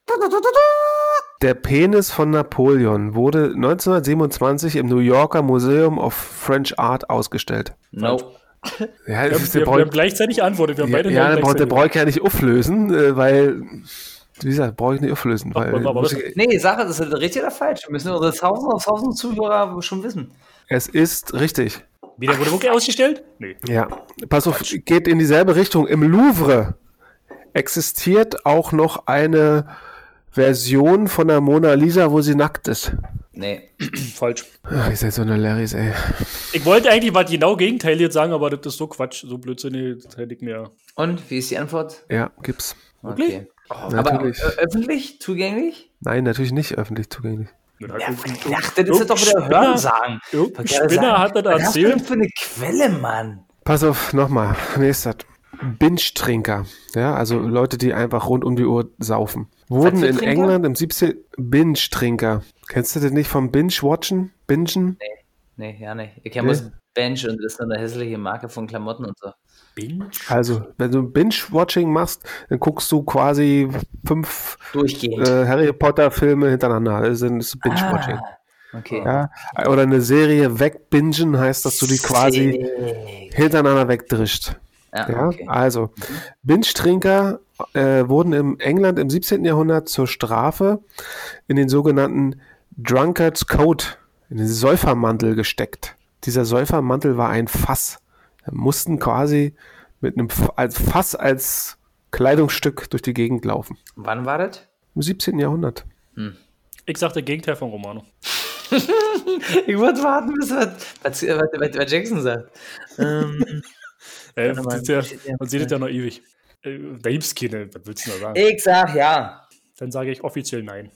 Speaker 1: Der Penis von Napoleon wurde 1927 im New Yorker Museum of French Art ausgestellt.
Speaker 2: No.
Speaker 1: Ja,
Speaker 3: Wir, haben, wir,
Speaker 1: der
Speaker 3: wir haben
Speaker 1: braucht,
Speaker 3: gleichzeitig antwortet. Wir haben
Speaker 1: ja,
Speaker 3: beide
Speaker 1: ja, braucht, der
Speaker 3: gleichzeitig.
Speaker 1: braucht ja nicht auflösen, äh, weil, wie gesagt, brauche ich nicht auflösen. Weil,
Speaker 3: aber- aber was-
Speaker 1: ich,
Speaker 2: Nee, Sache, das ist richtig oder falsch. Wir müssen unsere tausend auf tausend Zuhörer schon wissen.
Speaker 1: es ist richtig.
Speaker 3: Wie, der wurde wirklich ausgestellt? Nee.
Speaker 1: Ja, pass auf, geht in dieselbe Richtung. Im Louvre existiert auch noch eine Version von der Mona Lisa, wo sie nackt ist.
Speaker 2: Nee.
Speaker 3: Falsch.
Speaker 1: Ach, ihr seid so eine Larrys, ey.
Speaker 3: Ich wollte eigentlich was genau Gegenteil jetzt sagen, aber das ist so Quatsch, so blödsinnig, das hätte ich mir.
Speaker 2: Und, wie ist die Antwort?
Speaker 1: Ja, gibt's.
Speaker 2: Okay. Aber
Speaker 1: Natürlich.
Speaker 2: äh, öffentlich? Zugänglich?
Speaker 1: Nein, natürlich nicht öffentlich zugänglich.
Speaker 2: Ja, ich dachte, das ist doch wieder
Speaker 3: Spinner-
Speaker 2: Hörensagen.
Speaker 3: Irgendein Spinner
Speaker 2: sagen,
Speaker 3: hat das
Speaker 2: Was
Speaker 3: erzählt.
Speaker 2: für eine Quelle, Mann?
Speaker 1: Pass auf, nochmal. Nächster. Binge-Trinker. Ja, also Leute, die einfach rund um die Uhr saufen. Wurden in
Speaker 2: Trinker?
Speaker 1: England im 17. Binge-Trinker. Kennst du den nicht vom Binge-Watchen? Bingen?
Speaker 2: Nee, ja nicht. Ich kenne
Speaker 1: Nee.
Speaker 2: bloß Bench und das ist eine hässliche Marke von Klamotten und so.
Speaker 3: Binge?
Speaker 1: Also, wenn du Binge-Watching machst, dann guckst du quasi fünf äh, Harry Potter-Filme hintereinander. Das ist- das ist Binge-Watching.
Speaker 2: Ah, okay.
Speaker 1: Ja, oder eine Serie wegbingen heißt, dass du die quasi
Speaker 2: Sick.
Speaker 1: hintereinander wegdrischt.
Speaker 2: Ja,
Speaker 1: Ja,
Speaker 2: okay.
Speaker 1: also Binge-Trinker äh, wurden im England im 17. Jahrhundert zur Strafe in den sogenannten Drunkard's Coat, in den Säufermantel gesteckt. Dieser Säufermantel war ein Fass. Da mussten quasi mit einem als Fass als Kleidungsstück durch die Gegend laufen.
Speaker 2: Wann war das?
Speaker 1: Im 17. Jahrhundert.
Speaker 3: Ich sagte Gegenteil von Romano.
Speaker 2: Ich wollte warten, bis was, was, was, was Jackson sagt. Ähm,
Speaker 3: Äh, das ist ja, man sieht es ja noch ewig. Äh, da gibt's keine, was willst du da sagen?
Speaker 2: ich sag ja.
Speaker 3: Dann sage ich offiziell nein.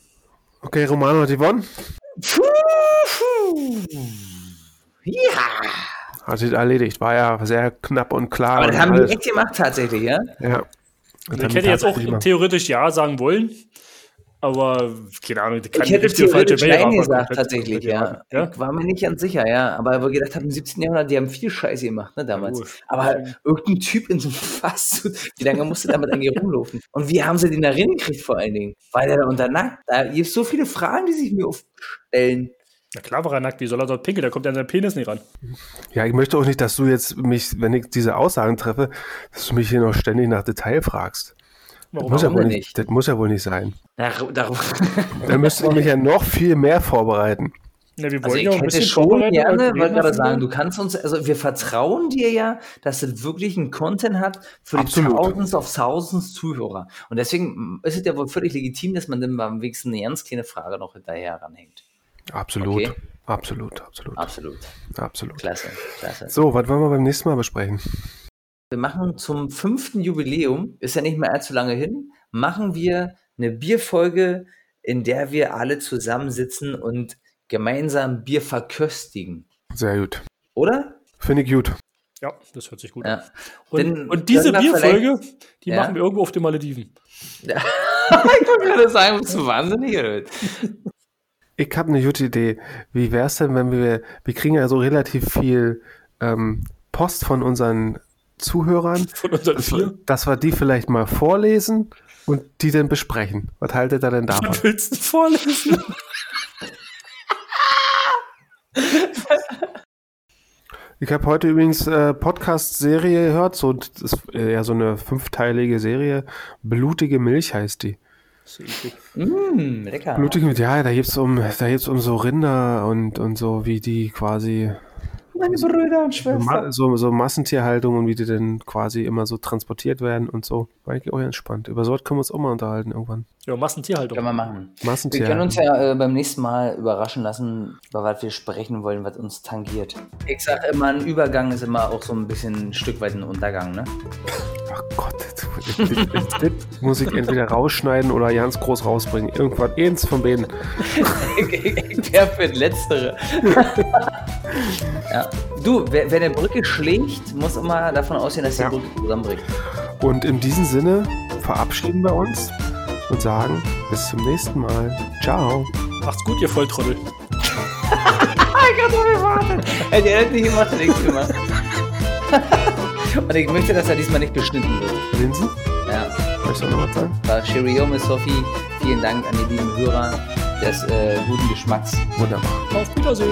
Speaker 1: Okay, Romano hat gewonnen.
Speaker 2: Puh, puh. Ja.
Speaker 1: Hat sich erledigt. War ja sehr knapp und klar.
Speaker 2: Aber
Speaker 1: und
Speaker 2: das haben
Speaker 1: alles.
Speaker 2: die echt gemacht, tatsächlich, ja?
Speaker 1: Ja.
Speaker 3: Also ich hätte jetzt auch theoretisch ja sagen wollen, aber keine Ahnung, kann
Speaker 2: Ich hätte theoretisch
Speaker 3: Mail
Speaker 2: Nein
Speaker 3: haben,
Speaker 2: gesagt, tatsächlich, ja.
Speaker 3: ja.
Speaker 2: Ich war mir nicht ganz sicher, ja. Aber wir gedacht haben, im 17. Jahrhundert, die haben viel Scheiße gemacht, ne, damals.
Speaker 3: gut.
Speaker 2: Aber irgendein Typ in so einem Fass, wie lange musste der damit eigentlich rumlaufen? Und wie haben sie den da gekriegt, vor allen Dingen? War der da unter nackt? Da gibt es so viele Fragen, die sich mir aufstellen.
Speaker 3: Na klar war er nackt, wie soll er dort pinkeln? Da kommt er an seinen Penis nicht ran.
Speaker 1: Ja, ich möchte auch nicht, dass du jetzt mich, wenn ich diese Aussagen treffe, dass du mich hier noch ständig nach Detail fragst. Das
Speaker 3: Warum?
Speaker 1: muss, ja wohl nicht,
Speaker 2: nicht?
Speaker 1: das muss ja wohl nicht sein.
Speaker 2: Dar- Darum.
Speaker 1: Dann müsste ich mich ja noch viel mehr vorbereiten.
Speaker 3: Na, wir
Speaker 2: Also
Speaker 3: wollen
Speaker 2: ich
Speaker 3: ja auch ein
Speaker 2: hätte
Speaker 3: bisschen
Speaker 2: schon gerne, wollte gerade sagen,
Speaker 3: von
Speaker 2: du kannst uns, also wir vertrauen dir ja, dass es wirklich einen Content hat für
Speaker 1: Absolut.
Speaker 2: die Thousands of Thousands Zuhörer. Und deswegen ist es ja wohl völlig legitim, dass man dann am wenigsten eine ganz kleine Frage noch hinterher ranhängt.
Speaker 1: Absolut.
Speaker 2: Okay.
Speaker 1: Absolut, absolut,
Speaker 2: Absolut.
Speaker 1: absolut.
Speaker 2: Klasse, klasse.
Speaker 1: So, was wollen wir beim nächsten Mal besprechen?
Speaker 2: Wir machen zum fünften Jubiläum, ist ja nicht mehr allzu lange hin, machen wir eine Bierfolge, in der wir alle zusammensitzen und gemeinsam Bier verköstigen.
Speaker 1: Sehr gut.
Speaker 2: Oder?
Speaker 1: Finde ich gut.
Speaker 3: Ja, das hört sich gut
Speaker 2: Ja.
Speaker 3: an. Und,
Speaker 2: Denn
Speaker 3: und diese Bierfolge, die
Speaker 2: Ja.
Speaker 3: machen wir irgendwo auf den Malediven.
Speaker 2: ich wollte gerade sagen, bist du wahnsinnig?
Speaker 1: Ich habe eine gute Idee. Wie wär's denn, wenn wir, wir kriegen ja so relativ viel ähm, Post von unseren Zuhörern,
Speaker 3: Von unseren
Speaker 1: dass wir, dass wir die vielleicht mal vorlesen und die dann besprechen. Was haltet ihr denn davon?
Speaker 3: Was willst du vorlesen?
Speaker 1: Ich habe heute übrigens äh, Podcast-Serie gehört, so das ist äh, ja so eine fünfteilige Serie. Blutige Milch heißt die.
Speaker 2: Mm, lecker.
Speaker 1: Blutige Milch, ja, da geht's um, da geht's um so Rinder und und so wie die quasi
Speaker 2: Meine Brüder und
Speaker 1: so,
Speaker 2: Schwestern.
Speaker 1: Ma so, so Massentierhaltung und wie die dann quasi immer so transportiert werden und so. War eigentlich auch ganz spannend. Über so was können wir uns auch mal unterhalten irgendwann.
Speaker 3: Ja, Massentierhaltung.
Speaker 2: Können wir machen. Wir
Speaker 1: Massentierhaltung.
Speaker 2: können uns ja äh, beim nächsten Mal überraschen lassen, über was wir sprechen wollen, was uns tangiert. Ich sage immer, ein Übergang ist immer auch so ein bisschen ein Stück weit ein Untergang, ne?
Speaker 1: Ach Gott, das, das, das, das muss ich entweder rausschneiden oder ganz groß rausbringen. Irgendwann, eins von beiden.
Speaker 2: ich wäre für das Letztere. ja. Du, wer, wer eine Brücke schlägt, muss immer davon ausgehen, dass die
Speaker 1: Ja.
Speaker 2: Brücke zusammenbricht.
Speaker 1: Und in diesem Sinne verabschieden wir uns und sagen bis zum nächsten Mal. Ciao.
Speaker 3: Macht's gut, ihr Volltrottel.
Speaker 2: Ich hab doch gewartet. Er das nicht gemacht, ich gemacht. Und ich möchte, dass er diesmal nicht beschnitten wird.
Speaker 1: Linsen,
Speaker 2: Ja.
Speaker 1: möchtest du noch was sagen?
Speaker 2: War Cheerio, Miss Sophie. Vielen Dank an die lieben Hörer des äh, guten Geschmacks.
Speaker 1: Wunderbar.
Speaker 3: Auf Wiedersehen.